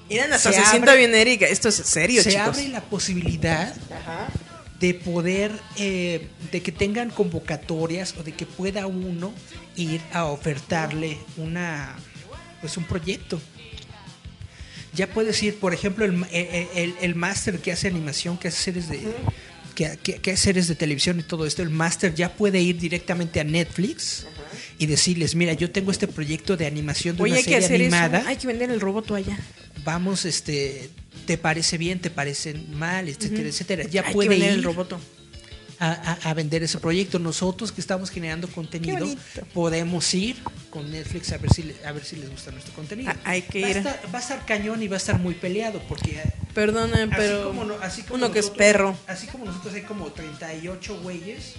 Miren, hasta se se, sienta abre- bien Erika. Esto es serio, se chicos. abre la posibilidad Ajá. de poder, eh, de que tengan convocatorias o de que pueda uno ir a ofertarle una, pues un proyecto. Ya puedes ir, por ejemplo, el, el, el- el máster que hace animación, que hace series de, que, que- que series de televisión y todo esto, el máster ya puede ir directamente a Netflix y decirles, mira, yo tengo este proyecto de animación de Oye, una hay que serie hacer animada eso. Hay que vender el roboto allá. vamos, este, te parece bien, te parece mal, etcétera, etcétera. Ya hay puede que vender ir el roboto. A, a- a vender ese proyecto. Nosotros que estamos generando contenido, podemos ir con Netflix a ver si a ver si les gusta nuestro contenido. Ah, hay que va ir. A estar, va a estar cañón y va a estar muy peleado porque eh, Perdonen, así pero como así como uno que es nosotros- perro. Así como nosotros hay como 38 güeyes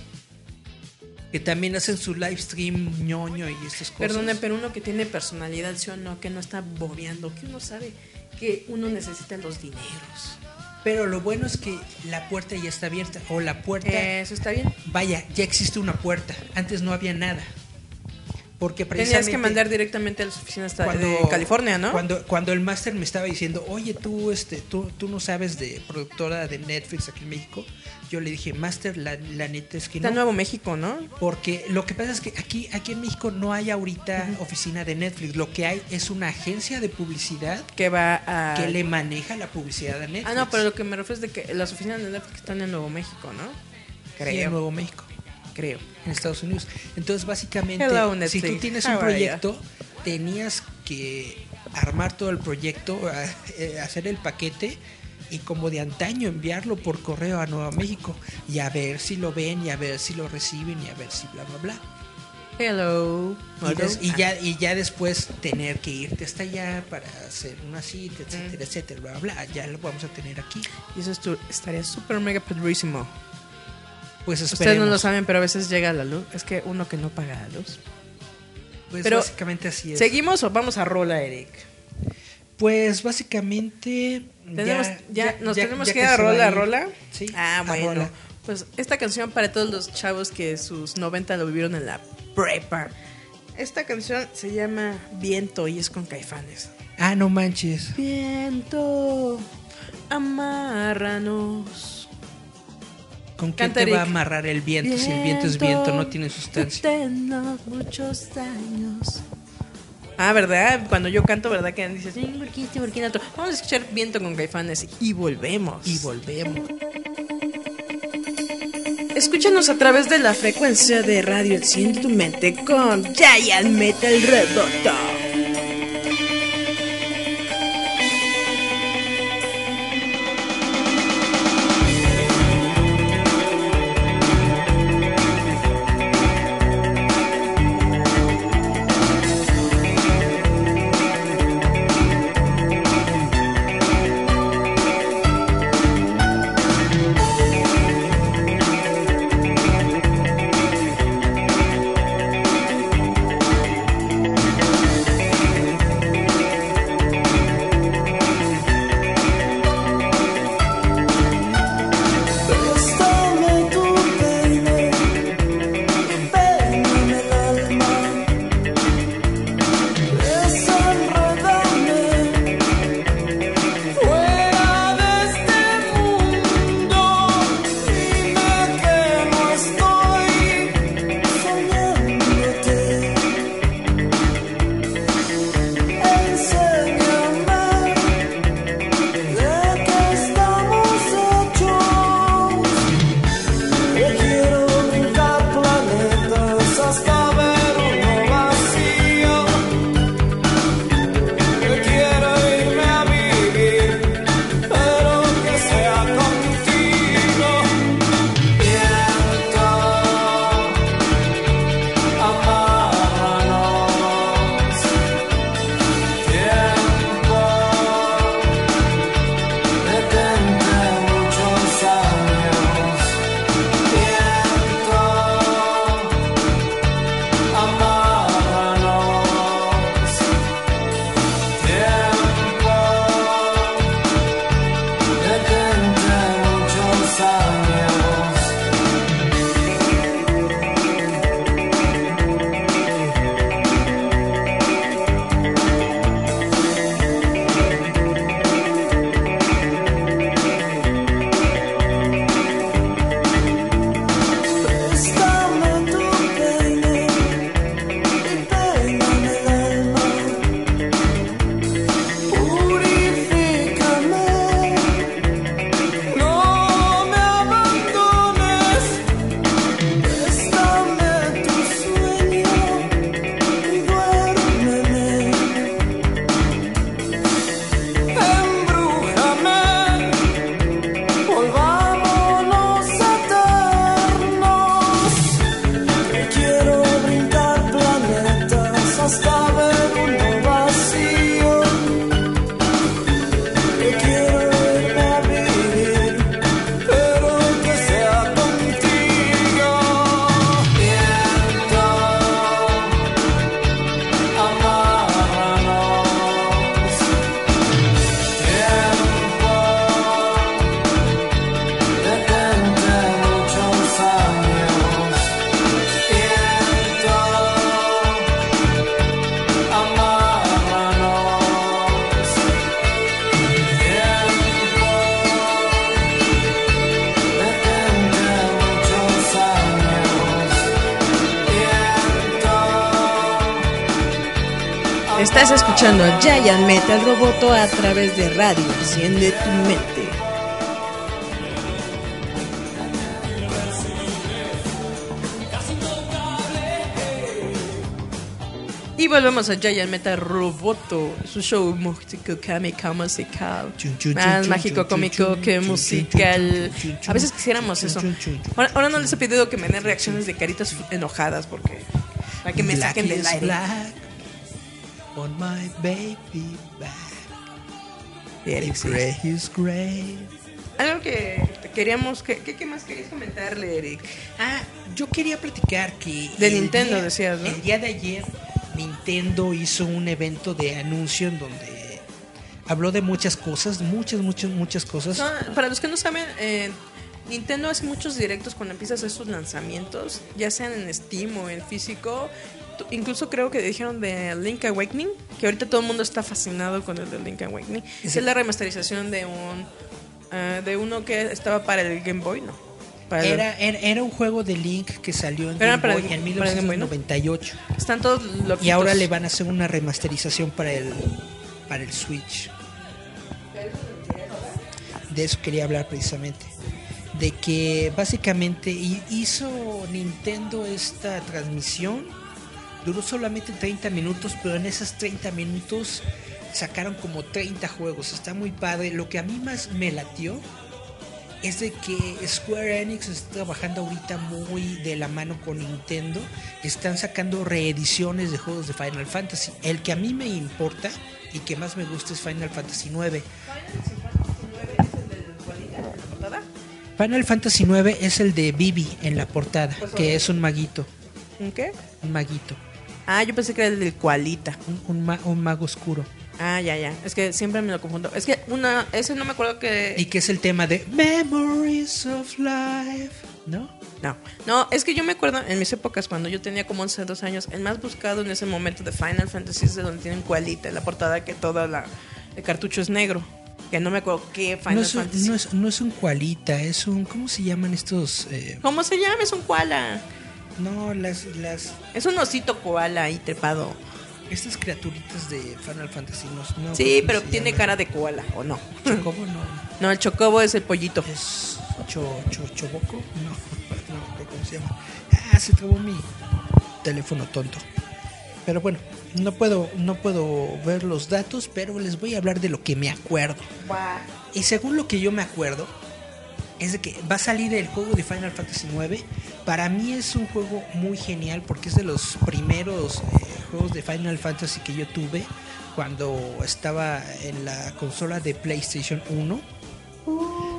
que también hacen su live stream ñoño y estas cosas. Perdonen, pero uno que tiene personalidad, ¿sí o no? Que no está bobeando, que uno sabe que uno necesita los dineros. Pero lo bueno es que la puerta ya está abierta o la puerta Eso está bien. Vaya, ya existe una puerta. Antes no había nada. Porque Tenías que mandar directamente a las oficinas cuando, de California, ¿no? Cuando, cuando el máster me estaba diciendo, oye, tú, este, tú, tú no sabes de productora de Netflix aquí en México, yo le dije, máster, la, la neta es que Está no. en Nuevo México, ¿no? Porque lo que pasa es que aquí, aquí en México no hay ahorita oficina de Netflix. Lo que hay es una agencia de publicidad Que va a... que le maneja la publicidad a Netflix. Ah, no, pero lo que me refiero es de que las oficinas de Netflix están en Nuevo México, ¿no? Sí, en Nuevo México. Creo. en Estados Unidos. Entonces, básicamente, Hello, si tú tienes un proyecto, tenías que armar todo el proyecto, *laughs* eh, hacer el paquete y como de antaño enviarlo por correo a Nueva México y a ver si lo ven y a ver si lo reciben y a ver si bla bla bla. Hello. Y, des- y ya, y ya después tener que irte hasta allá para hacer una cita, etcétera, etcétera, bla, bla. Ya lo vamos a tener aquí. Y eso estaría súper mega padrísimo. Pues Ustedes no lo saben, pero a veces llega la luz. Es que uno que no paga la luz. Pues pero básicamente así es. ¿Seguimos o vamos a rola, Eric? Pues básicamente. Tenemos, ya, nos ya- tenemos ya que ir a rola, a rola. Sí, Ah, bueno. rola. Pues esta canción para todos los chavos que sus 90 lo vivieron en la prepa. Esta canción se llama Viento y es con Caifanes. Ah, no manches. Viento, amárranos. ¿Con qué Canta te va a amarrar el viento si el viento es viento, no tiene sustancia? Tenemos muchos años. Ah, ¿verdad? Cuando yo canto, ¿verdad? Que dices, "Sí, ¿por qué este, por qué otro?". Vamos a escuchar Viento con Caifanes y volvemos. Y volvemos. Escúchanos a través de la frecuencia de radio Enciende tu mente con Giant Metal Roboto. Giant Metal Roboto a través de radio Enciende tu mente. Y volvemos a Giant Metal Roboto, su show mágico, cómico, musical. Más mágico, cómico que musical. A veces quisiéramos eso. Ahora, ahora no les he pedido que me den reacciones de caritas enojadas porque. Para que me Black saquen del aire. black my baby back. Is gray. Algo que queríamos. que ¿qué, qué más querías comentarle, Eric? Ah, yo quería platicar que... De Nintendo, día- decías, ¿no? El día de ayer Nintendo hizo un evento de anuncio en donde habló de muchas cosas, muchas, muchas, muchas cosas. No, para los que no saben, eh, Nintendo hace muchos directos cuando empiezas a hacer sus lanzamientos, ya sean en Steam o en físico. Incluso creo que dijeron de Link Awakening, que ahorita todo el mundo está fascinado con el de Link Awakening. Sí. Es la remasterización de un eh, de uno que estaba para el Game Boy, ¿no? Para Era, era, era un juego de Link que salió en Game Boy el- en para el Game Boy, ¿no? 1998. están todos loquitos. Y ahora le van a hacer una remasterización para el, para el Switch. De eso quería hablar precisamente. De que básicamente hi- hizo Nintendo esta transmisión. Duró solamente 30 minutos, pero en esos 30 minutos sacaron como 30 juegos. Está muy padre. Lo que a mí más me latió es de que Square Enix está trabajando ahorita muy de la mano con Nintendo. Están sacando reediciones de juegos de Final Fantasy. El que a mí me importa y que más me gusta es Final Fantasy IX. Final Fantasy IX es el de Vivi en la portada, que es un maguito. ¿Un qué? Un maguito. Ah, yo pensé que era el del Cualita. Un, un ma- un mago oscuro. Ah, ya, ya. Es que siempre me lo confundo. Es que una, ese no me acuerdo que. Y que es el tema de Memories of Life. ¿No? No, no, es que yo me acuerdo en mis épocas cuando yo tenía como 11, 12 años, el más buscado en ese momento de Final Fantasy es de donde tienen cualita la portada que toda la el cartucho es negro. Que no me acuerdo qué Final No es, un, Fantasy. no, es, no es un cualita, es un. ¿Cómo se llaman estos? eh, ¿Cómo se llama? Es un koala. No, las, las. Es un osito koala ahí trepado. Estas criaturitas de Final Fantasy. No, no, sí, ¿cómo pero tiene cara de koala, ¿o no? Chocobo, no. *laughs* No, el chocobo es el pollito. ¿Es cho, cho, choboco? No, *laughs* no, ¿cómo se llama? Ah, se trabó mi teléfono tonto. Pero bueno, no puedo, no puedo ver los datos, pero les voy a hablar de lo que me acuerdo. Y según lo que yo me acuerdo, es de que va a salir el juego de Final Fantasy IX. Para mí es un juego muy genial porque es de los primeros eh, juegos de Final Fantasy que yo tuve cuando estaba en la consola de PlayStation 1.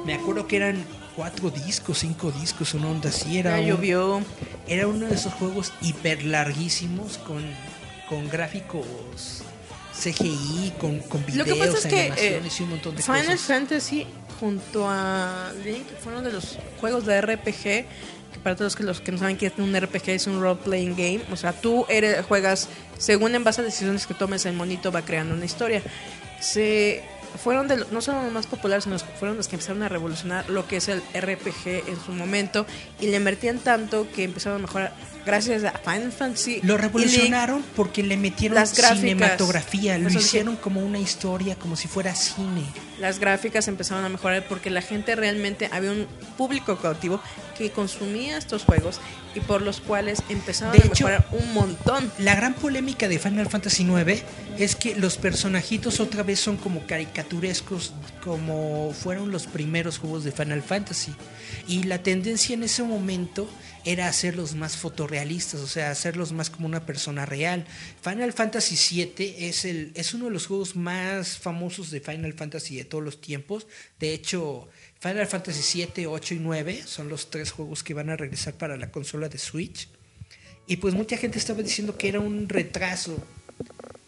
Me acuerdo que eran cuatro discos, cinco discos, una onda así. Era, Ya un- llovió. era uno de esos juegos hiper larguísimos con, con gráficos CGI, con, con Lo videos, que pasa es que eh, animaciones y un montón de Final cosas. Fantasy junto a Link fue uno de los juegos de RPG que para todos los que no saben qué es un RPG es un role playing game, o sea, tú eres juegas según en base a decisiones que tomes el monito va creando una historia. Se fueron de no solo los más populares, sino fueron los que empezaron a revolucionar lo que es el RPG en su momento y le invertían tanto que empezaron a mejorar gracias a Final Fantasy. Lo revolucionaron porque le metieron Las gráficas. cinematografía, lo sí. hicieron como una historia, como si fuera cine. las gráficas empezaron a mejorar porque la gente realmente había un público cautivo que consumía estos juegos y por los cuales empezaron De a hecho, mejorar un montón. La gran polémica de Final Fantasy IX es que los personajitos otra vez son como caricaturescos, como fueron los primeros juegos de Final Fantasy. Y la tendencia en ese momento era hacerlos más fotorrealistas, o sea, hacerlos más como una persona real. Final Fantasy VII es, el, es uno de los juegos más famosos de Final Fantasy de todos los tiempos. De hecho, Final Fantasy 7, 8 y 9 son los tres juegos que van a regresar para la consola de Switch. Y pues mucha gente estaba diciendo que era un retraso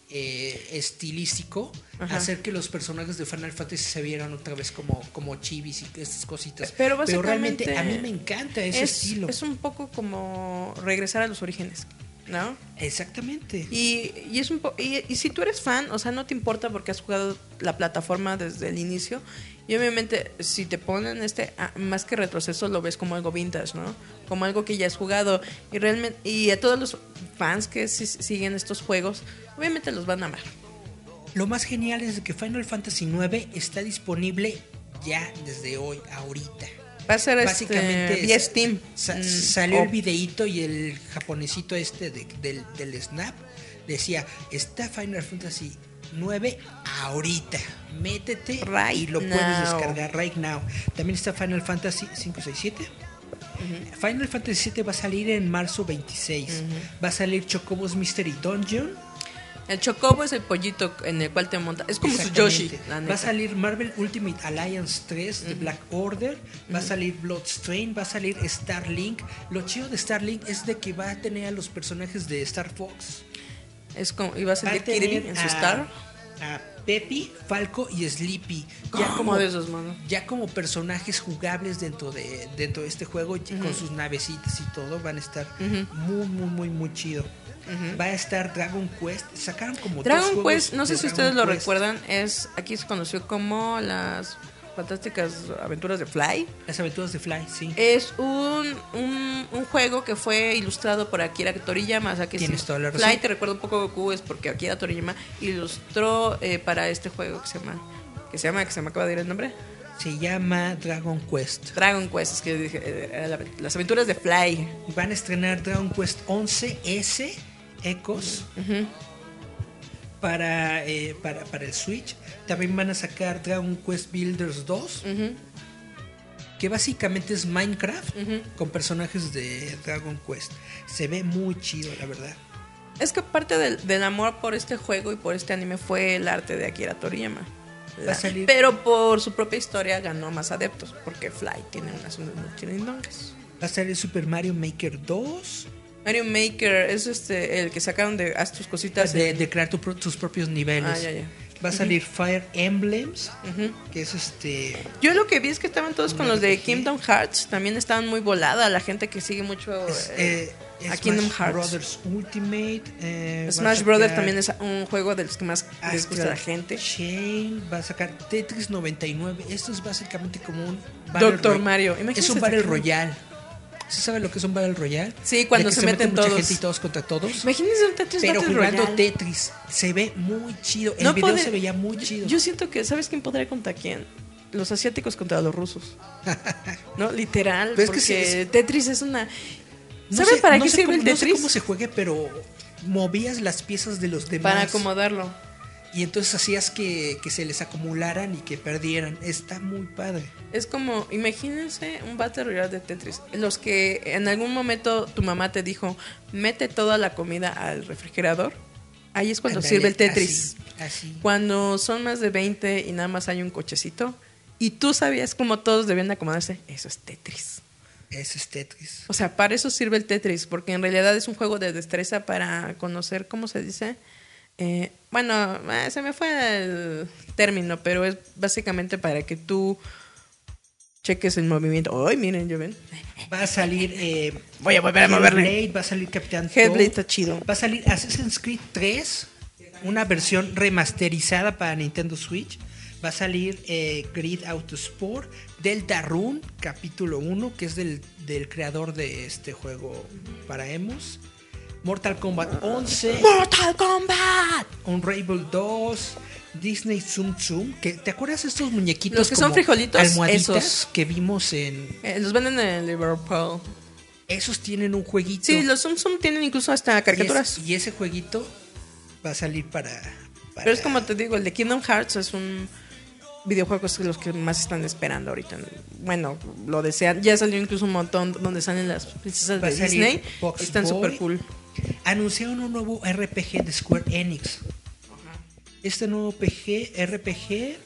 eh, estilístico Ajá. hacer que los personajes de Final Fantasy se vieran otra vez como, como chivis y estas cositas. Pero básicamente realmente a mí me encanta ese es, estilo. es un poco como regresar a los orígenes, ¿no? Exactamente. Y, y es un po- y, y si tú eres fan, o sea, no te importa porque has jugado la plataforma desde el inicio. Y obviamente, si te ponen este, ah, más que retroceso, lo ves como algo vintage, ¿no? Como algo que ya has jugado. Y realmente, y a todos los fans que si- siguen estos juegos, obviamente los van a amar. Lo más genial es que Final Fantasy IX está disponible ya desde hoy, ahorita. Va a ser Básicamente este, vía es- Steam. sa- Mm, salió o- el videíto y el japonesito este de- del, del Snap decía, está Final Fantasy 9 ahorita. Métete Right y lo puedes descargar right now. También está Final Fantasy 5, 6, 7. Final Fantasy 7 va a salir en marzo 26. Va a salir Chocobos Mystery Dungeon. El chocobo es el pollito en el cual te monta. Es como su. Yoshi. la Va a salir Marvel Ultimate Alliance 3 de Black Order. Va a salir Bloodstrain. Va a salir Starlink. Lo chido de Starlink es de que va a tener a los personajes de Star Fox. Es como, va a salir Kirby en su Star. A Peppy, Falco y Sleepy. ¿Cómo de esos, mano? ya como personajes jugables dentro de dentro de este juego con sus navecitas y todo van a estar muy muy muy muy chido. Va a estar Dragon Quest, sacaron como Dragon Quest, no sé si Dragon ustedes lo recuerdan, es aquí se conoció como las fantásticas aventuras de Fly. Las aventuras de Fly, sí. Es un, un, un juego que fue ilustrado por Akira Toriyama. O sea que Tienes si toda la razón. Fly te recuerda un poco Goku, es porque Akira Toriyama ilustró eh, para este juego que se llama. Que se llama, que se me acaba de ir el nombre. Se llama Dragon Quest. Dragon Quest, es que dije, eh, las aventuras de Fly. Van a estrenar Dragon Quest 11S Ecos para, eh, para, para el Switch. También van a sacar Dragon Quest Builders 2. Que básicamente es Minecraft con personajes de Dragon Quest. Se ve muy chido, la verdad. Es que parte del, del amor por este juego y por este anime fue el arte de Akira Toriyama. Va a salir- Pero por su propia historia ganó más adeptos, porque Fly tiene unas muy chirindongas. Va a salir Super Mario Maker 2. Mario Maker es este el que sacaron de haz tus cositas De, en- de crear tu tus propios niveles. Ah, ya, ya. Va a salir Fire Emblems. Que es este. Yo lo que vi es que estaban todos con los de. Kingdom Hearts, también estaban muy volada la gente que sigue mucho es, eh, eh, a Smash Kingdom Hearts. Brothers Ultimate. eh, Smash Brothers también es un juego de los que más les gusta a la gente. Chain va a sacar Tetris 99. Esto es básicamente como un Battle Doctor Roy- Mario. Es un Battle Royale. ¿Sí sabe lo que es un Battle Royale? Sí, cuando se meten todos. gente y todos contra todos. Imagínense un Tetris Pero Battle jugando Royale. Tetris. Se ve muy chido. El No video puede- se veía muy chido. Yo siento que, ¿sabes quién podría contra quién? Los asiáticos contra los rusos. *laughs* ¿No? Literal. Pero es que porque sí, Tetris es una. No ¿Sabes sé- para no qué sirve cómo- el No sé Tetris? cómo se juegue, pero movías las piezas de los demás. para acomodarlo. Y entonces hacías que, que se les acumularan y que perdieran. Está muy padre. Es como, imagínense un Battle Royale de Tetris. Los que en algún momento tu mamá te dijo, mete toda la comida al refrigerador. Ahí es cuando sirve el Tetris. Así. así. Cuando son más de 20 y nada más hay un cochecito. Y tú sabías cómo todos debían acomodarse. Eso es Tetris. Ese es Tetris. O sea, para eso sirve el Tetris, porque en realidad es un juego de destreza para conocer, ¿cómo se dice? Eh, bueno, eh, se me fue el término, pero es básicamente para que tú cheques el movimiento. Ay, miren, ya ven. Va a salir. Eh, Voy a volver a. Hellblade, va a salir Capitán Hellblade Toad, está chido. Va a salir Assassin's Creed 3, una versión remasterizada para Nintendo Switch. Va a salir eh, Grid Autosport, Delta Rune, capítulo 1, que es del, del creador de este juego para Emos. Mortal Kombat 11, ¡Mortal Kombat! Unravel 2, Disney Zoom Zoom. Que, ¿Te acuerdas de estos muñequitos? Los que son frijolitos, Almohaditas esos. que vimos en. Eh, los venden en Liverpool. Esos tienen un jueguito. Sí, los Zoom Zoom tienen incluso hasta caricaturas. Y, es- y ese jueguito va a salir para. para- Pero es como te digo, el de Kingdom Hearts es un videojuego es los que más están esperando ahorita. Bueno, lo desean. Ya salió incluso un montón donde salen las princesas Va de Disney. Box Están súper cool. Anunciaron un nuevo RPG de Square Enix. Este nuevo PG, RPG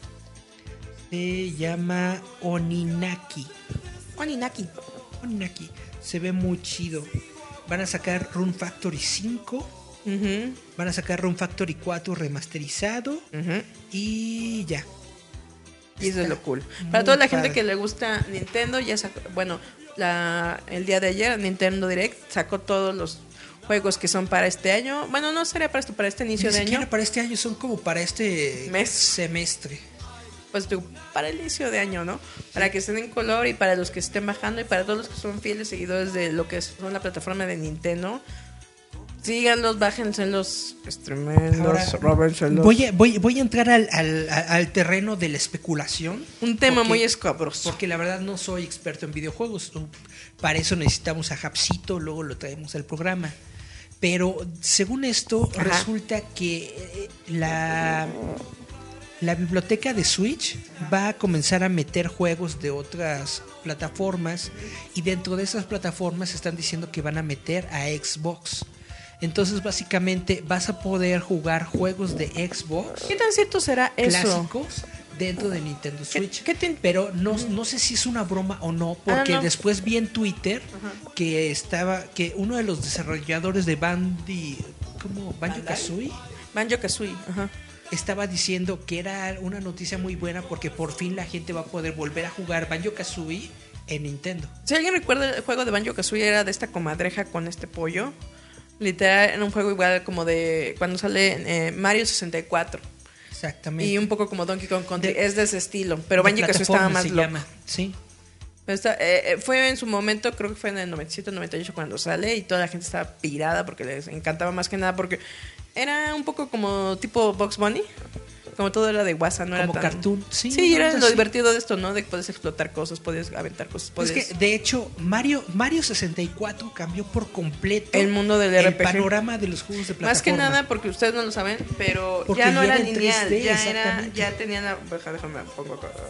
se llama Oninaki. Oninaki. Oninaki. Se ve muy chido. Van a sacar Rune Factory 5. Ujú, Van a sacar Rune Factory 4 remasterizado. Y ya. Y eso es lo cool. Para toda la gente que le gusta Nintendo, ya sacó, bueno, la, el día de ayer Nintendo Direct sacó todos los juegos que son para este año. Bueno, no sería para esto, para este inicio Ni de año. para este año, son como para este Mes. semestre. Pues digo, para el inicio de año, ¿no? Para que estén en color y para los que estén bajando y para todos los que son fieles seguidores de lo que son la plataforma de Nintendo. Síganlos, bájenselos, streamenlos, Ahora, róbenselos. Voy a, voy, voy a entrar al, al- al terreno de la especulación. Un tema porque- muy escabroso. Porque la verdad no soy experto en videojuegos. Para eso necesitamos a Japsito, luego lo traemos al programa. Pero según esto, Ajá. resulta que eh, la, la biblioteca de Switch va a comenzar a meter juegos de otras plataformas y dentro de esas plataformas están diciendo que van a meter a Xbox. Entonces básicamente vas a poder jugar juegos de Xbox ¿Qué tan cierto será eso? clásicos dentro de Nintendo Switch. qué Pero no, no sé si es una broma o no, porque Ah, no. después vi en Twitter que estaba que uno de los desarrolladores de Bandy, ¿cómo? Banjo Kazooie Banjo Kazooie, ajá. estaba diciendo que era una noticia muy buena porque por fin la gente va a poder volver a jugar Banjo Kazooie en Nintendo. Si alguien recuerda el juego de Banjo Kazooie era de esta comadreja con este pollo. Literal, era un juego igual como de cuando sale eh, Mario 64. Exactamente. Y un poco como Donkey Kong Country. De- es de ese estilo. Pero Banjo Kazooie estaba más loco. llama, Sí. Pero está- eh, eh, fue en su momento, creo que fue en el 97, 98 cuando sale y toda la gente estaba pirada porque les encantaba más que nada porque era un poco como tipo Box Bunny. Como todo era de WhatsApp, no era Como tan... cartoon, sí, Sí, era lo divertido de esto, ¿no? De que puedes explotar cosas, puedes aventar cosas, puedes... que, de hecho, Mario, Mario 64 cambió por completo El mundo del el RPG. panorama de los juegos de plataforma. Más que nada porque ustedes no lo saben, pero Porque ya no era era lineal, 3D, ya era, ya tenían la... Déjame pongo como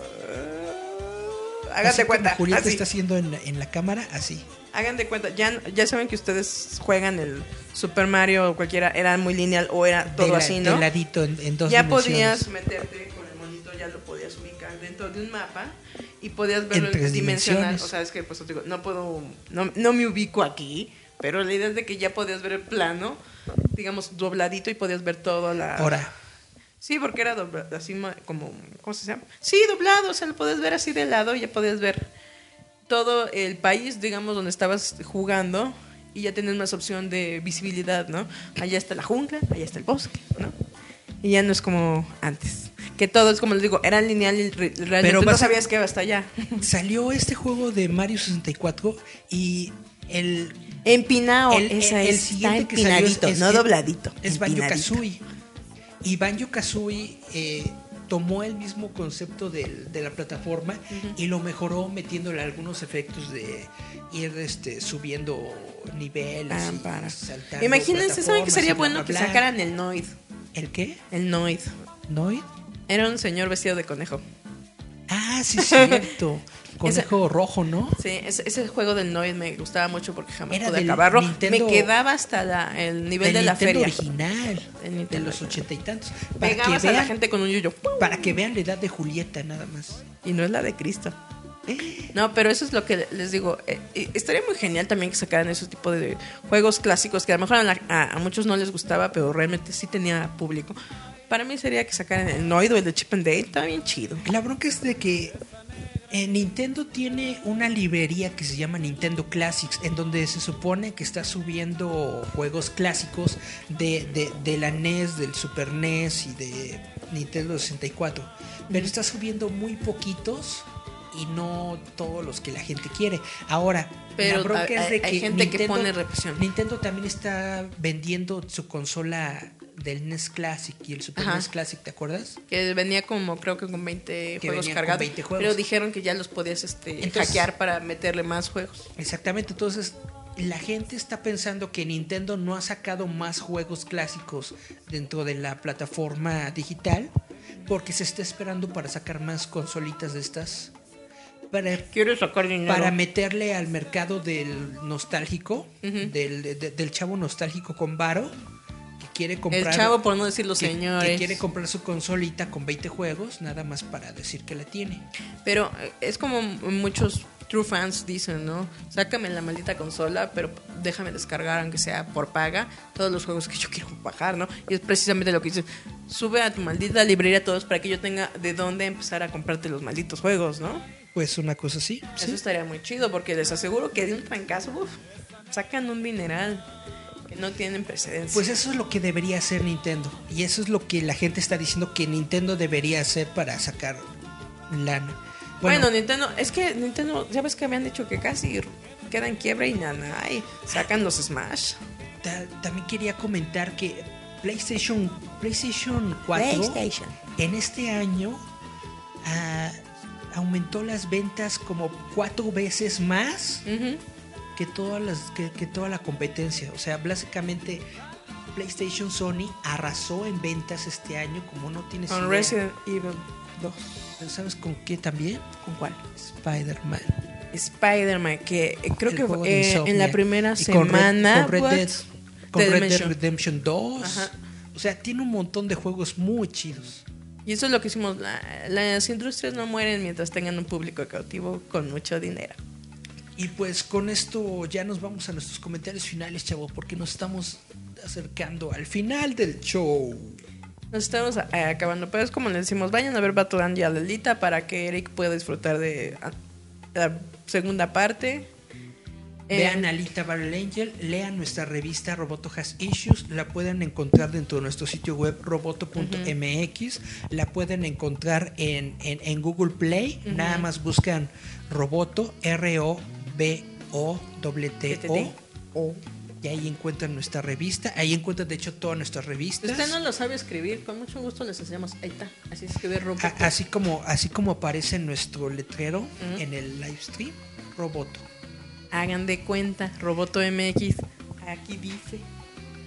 cuenta, Julieta así. está haciendo en, en la cámara, así. Hagan de cuenta, ya, ya saben que ustedes juegan el Super Mario o cualquiera, era muy lineal o era todo de la- así, de ¿no? ladito en, en dos Ya dimensiones. podías meterte con el monito, ya lo podías ubicar dentro de un mapa y podías verlo En dimensional. O sea, es que pues te digo, no puedo, no, no me ubico aquí, pero la idea es de que ya podías ver el plano, digamos, dobladito y podías ver toda la... Ahora, Sí, porque era doblado, así como, ¿cómo se llama? Sí, doblado, o sea, lo podías ver así de lado y ya podías ver todo el país, digamos, donde estabas jugando y ya tenías más opción de visibilidad, ¿no? Allá está la jungla, allá está el bosque, ¿no? Y ya no es como antes. Que todo es como les digo, era lineal y re- realmente Pero no sabías que iba hasta allá. *laughs* salió este juego de Mario 64 y el Empinado, el, esa el- el es, siguiente está que salió empinadito, es- no es- dobladito. Es Banjo empinadito. Kazooie. Y Banjo Kazooie eh, tomó el mismo concepto del- de la plataforma y lo mejoró metiéndole algunos efectos de ir este, subiendo niveles. Ah, y para. saltando Imagínense, ¿saben que sería bueno que sacaran el Noid? ¿El qué? El Noid. ¿Noid? Era un señor vestido de conejo. Ah, sí, cierto. *laughs* Conejo rojo, ¿no? Sí, ese, ese juego del Noid me gustaba mucho porque jamás Era pude acabarlo. Nintendo- me quedaba hasta la- el nivel de la Nintendo feria. original. El de los ochenta y tantos. Para que, Pegabas a la vean, gente con un yuyo. para que vean la edad de Julieta, nada más. Y no es la de Cristo. No, pero eso es lo que les digo. Eh, eh, estaría muy genial también que sacaran ese tipo de juegos clásicos que a lo mejor a, la- a- a muchos no les gustaba, pero realmente sí tenía público. Para mí sería que sacaran el Noid o el de Chip and Dale. Está bien chido. La bronca es de que eh, Nintendo tiene una librería que se llama Nintendo Classics, en donde se supone que está subiendo juegos clásicos de, de, de la NES, del Super NES y de Nintendo 64. Pero está subiendo muy poquitos y no todos los que la gente quiere. Ahora, Pero la bronca hay- es de hay que gente que pone represión. Nintendo también está vendiendo su consola del NES Classic y el Super Ajá. NES Classic, ¿te acuerdas? Que venía como, creo que con 20 Que juegos cargados. 20 juegos. Pero dijeron que ya los podías este, Entonces- hackear para meterle más juegos. Exactamente, entonces la gente está pensando que Nintendo no ha sacado más juegos clásicos dentro de la plataforma digital porque se está esperando para sacar más consolitas de estas para, Quiero sacar dinero. para meterle al mercado del nostálgico, del, de- del chavo nostálgico con varo quiere comprar El chavo, por no decir los que- señores. que quiere comprar su consolita con 20 juegos nada más para decir que la tiene. Pero eh, es como muchos true fans dicen, ¿no? Sácame la maldita consola, pero déjame descargar, aunque sea por paga, todos los juegos que yo quiero bajar, ¿no? Y es precisamente lo que dicen. Sube a tu maldita librería todos para que yo tenga de dónde empezar a comprarte los malditos juegos, ¿no? Pues una cosa así. Eso sí. estaría muy chido porque les aseguro que de un trancazo, uf, sacan un mineral que no tienen precedencia. Pues eso es lo que debería hacer Nintendo. Y eso es lo que la gente está diciendo que Nintendo debería hacer para sacar lana. Bueno, Nintendo, es que Nintendo, ya ves que habían dicho que casi queda en quiebra y nada, y sacan los Smash. ta- también quería comentar que PlayStation, PlayStation 4 PlayStation. en este año ah, aumentó las ventas como cuatro veces más Ujú. Que todas las que, que toda la competencia. O sea, básicamente PlayStation Sony arrasó en ventas este año como no tienes Con idea. Resident Evil 2. ¿Sabes con qué también? ¿Con cuál? Spider-Man. Spider-Man, que eh, creo El que eh, en la primera Y con Red- semana. con Red? Dead, con de Red Dead Dimension. Redemption 2. Ajá. O sea, tiene un montón de juegos muy chidos. Y eso es lo que hicimos. la- las industrias no mueren mientras tengan un público cautivo con mucho dinero. Y pues con esto ya nos vamos a nuestros comentarios finales, chavo, porque nos estamos acercando al final del show. Nos estamos eh, acabando, pero es como les decimos, vayan a ver Battleland y a Lelita para que Eric pueda disfrutar de ah, la segunda parte. Eh, Vean a Alita Battle Angel, lean nuestra revista Roboto Has Issues, la pueden encontrar dentro de nuestro sitio web roboto.mx, la pueden encontrar en, en, en Google Play, nada más buscan Roboto, R-O-B-O-T-T-O, O. y ahí encuentran nuestra revista, ahí encuentran de hecho todas nuestras revistas. usted no lo sabe escribir, con mucho gusto les enseñamos. Ahí está, así escribe Roboto. A- así como así como aparece nuestro letrero en el live stream Roboto. Hagan de cuenta, Roboto MX. Aquí dice.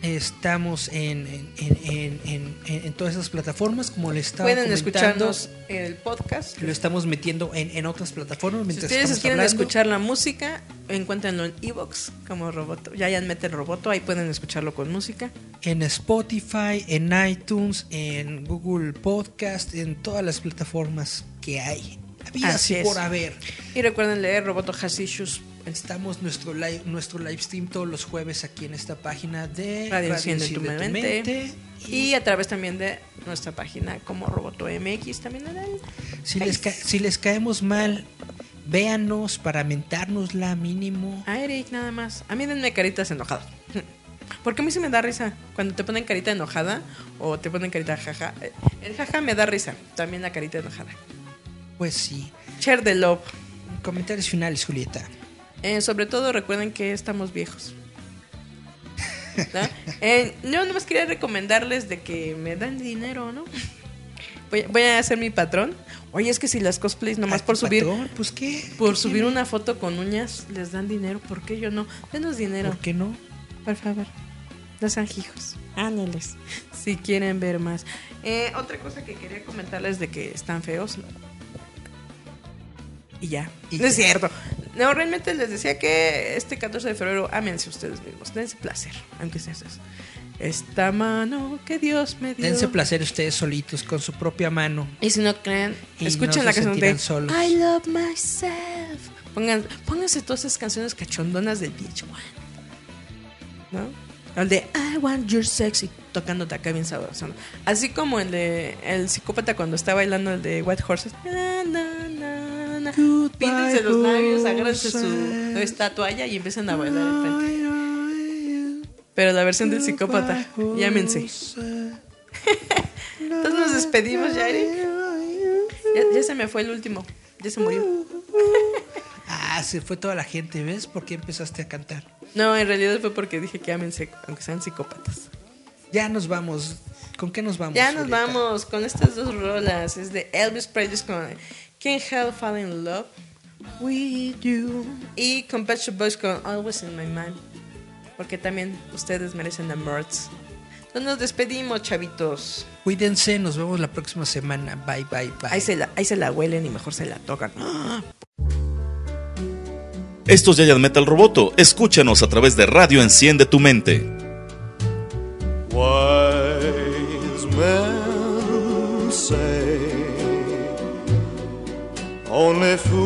Estamos en, en, todas esas plataformas, como le estaba Pueden escucharnos en el podcast. Lo estamos metiendo en, en otras plataformas Si mientras ustedes estamos quieren hablando. escuchar la música, encuéntrenlo en Evox como Roboto. Ya ya mete el Roboto, ahí pueden escucharlo con música. en Spotify, en iTunes, en Google Podcast, en todas las plataformas que hay. Habidas Así es. por haber. Y recuerden leer Roboto Has Issues Estamos nuestro live, nuestro live stream todos los jueves aquí en esta página de Radio Enciende tu Enciende Mente. Y, y a través también de nuestra página como Roboto MX también en el si, les si les caemos mal, véanos para mentárnosla mínimo. A Eric nada más. A mí denme caritas enojadas. *laughs* Porque a mí sí me da risa. Cuando te ponen carita enojada o te ponen carita jaja. El jaja me da risa. También la carita enojada. Pues sí. Share the love. Comentarios finales, Julieta. Eh, sobre todo recuerden que estamos viejos. ¿No? Eh, yo nomás quería recomendarles de que me dan dinero, ¿no? Voy, voy a hacer mi patrón. Oye, es que si las cosplays nomás ¿A por subir patrón? Pues qué. por ¿Qué subir tiene? una foto con uñas les dan dinero, ¿por qué yo no? Denos dinero. ¿Por qué no? Por favor, no sean hijos. Ándeles. Si quieren ver más. Eh, otra cosa que quería comentarles de que están feos. Y ya. Y no es cierto. No, realmente les decía que este 14 de febrero ámense ustedes mismos. Dense placer, aunque sea eso. Esta mano que Dios me dio. Dense placer ustedes solitos con su propia mano. Y si no creen, Y escuchen no la canción de solos. I love myself. Pongan, pónganse todas esas canciones cachondonas del VH1. ¿No? El de I want your sexy tocándote acá bien sabroso. Así como el de el psicópata cuando está bailando el de White Horses. Na, na, na, na. Píntense los labios, agárrense su esta toalla y empiezan a bailar enfrente. Pero la versión del psicópata, llámense. *laughs* Entonces nos despedimos ya, Eric. Ya, ya se me fue el último. Ya se murió. *laughs* Ah, se fue toda la gente, ¿ves? ¿Por qué empezaste a cantar? No, en realidad fue porque dije que ámense, aunque sean psicópatas. Ya nos vamos. ¿Con qué nos vamos? Ya nos vamos con estas dos rolas. Es de Elvis Presley con Can't Help Falling in Love with You. Y con Pet Shop Boys con Always in My Mind. Porque también ustedes merecen amores. Entonces nos despedimos, chavitos. Cuídense, nos vemos la próxima semana. Bye, bye, bye. Ahí se la, ahí se la huelen y mejor se la tocan. Esto es Giant Metal Roboto. Escúchanos a través de Radio Enciende tu Mente. me fous.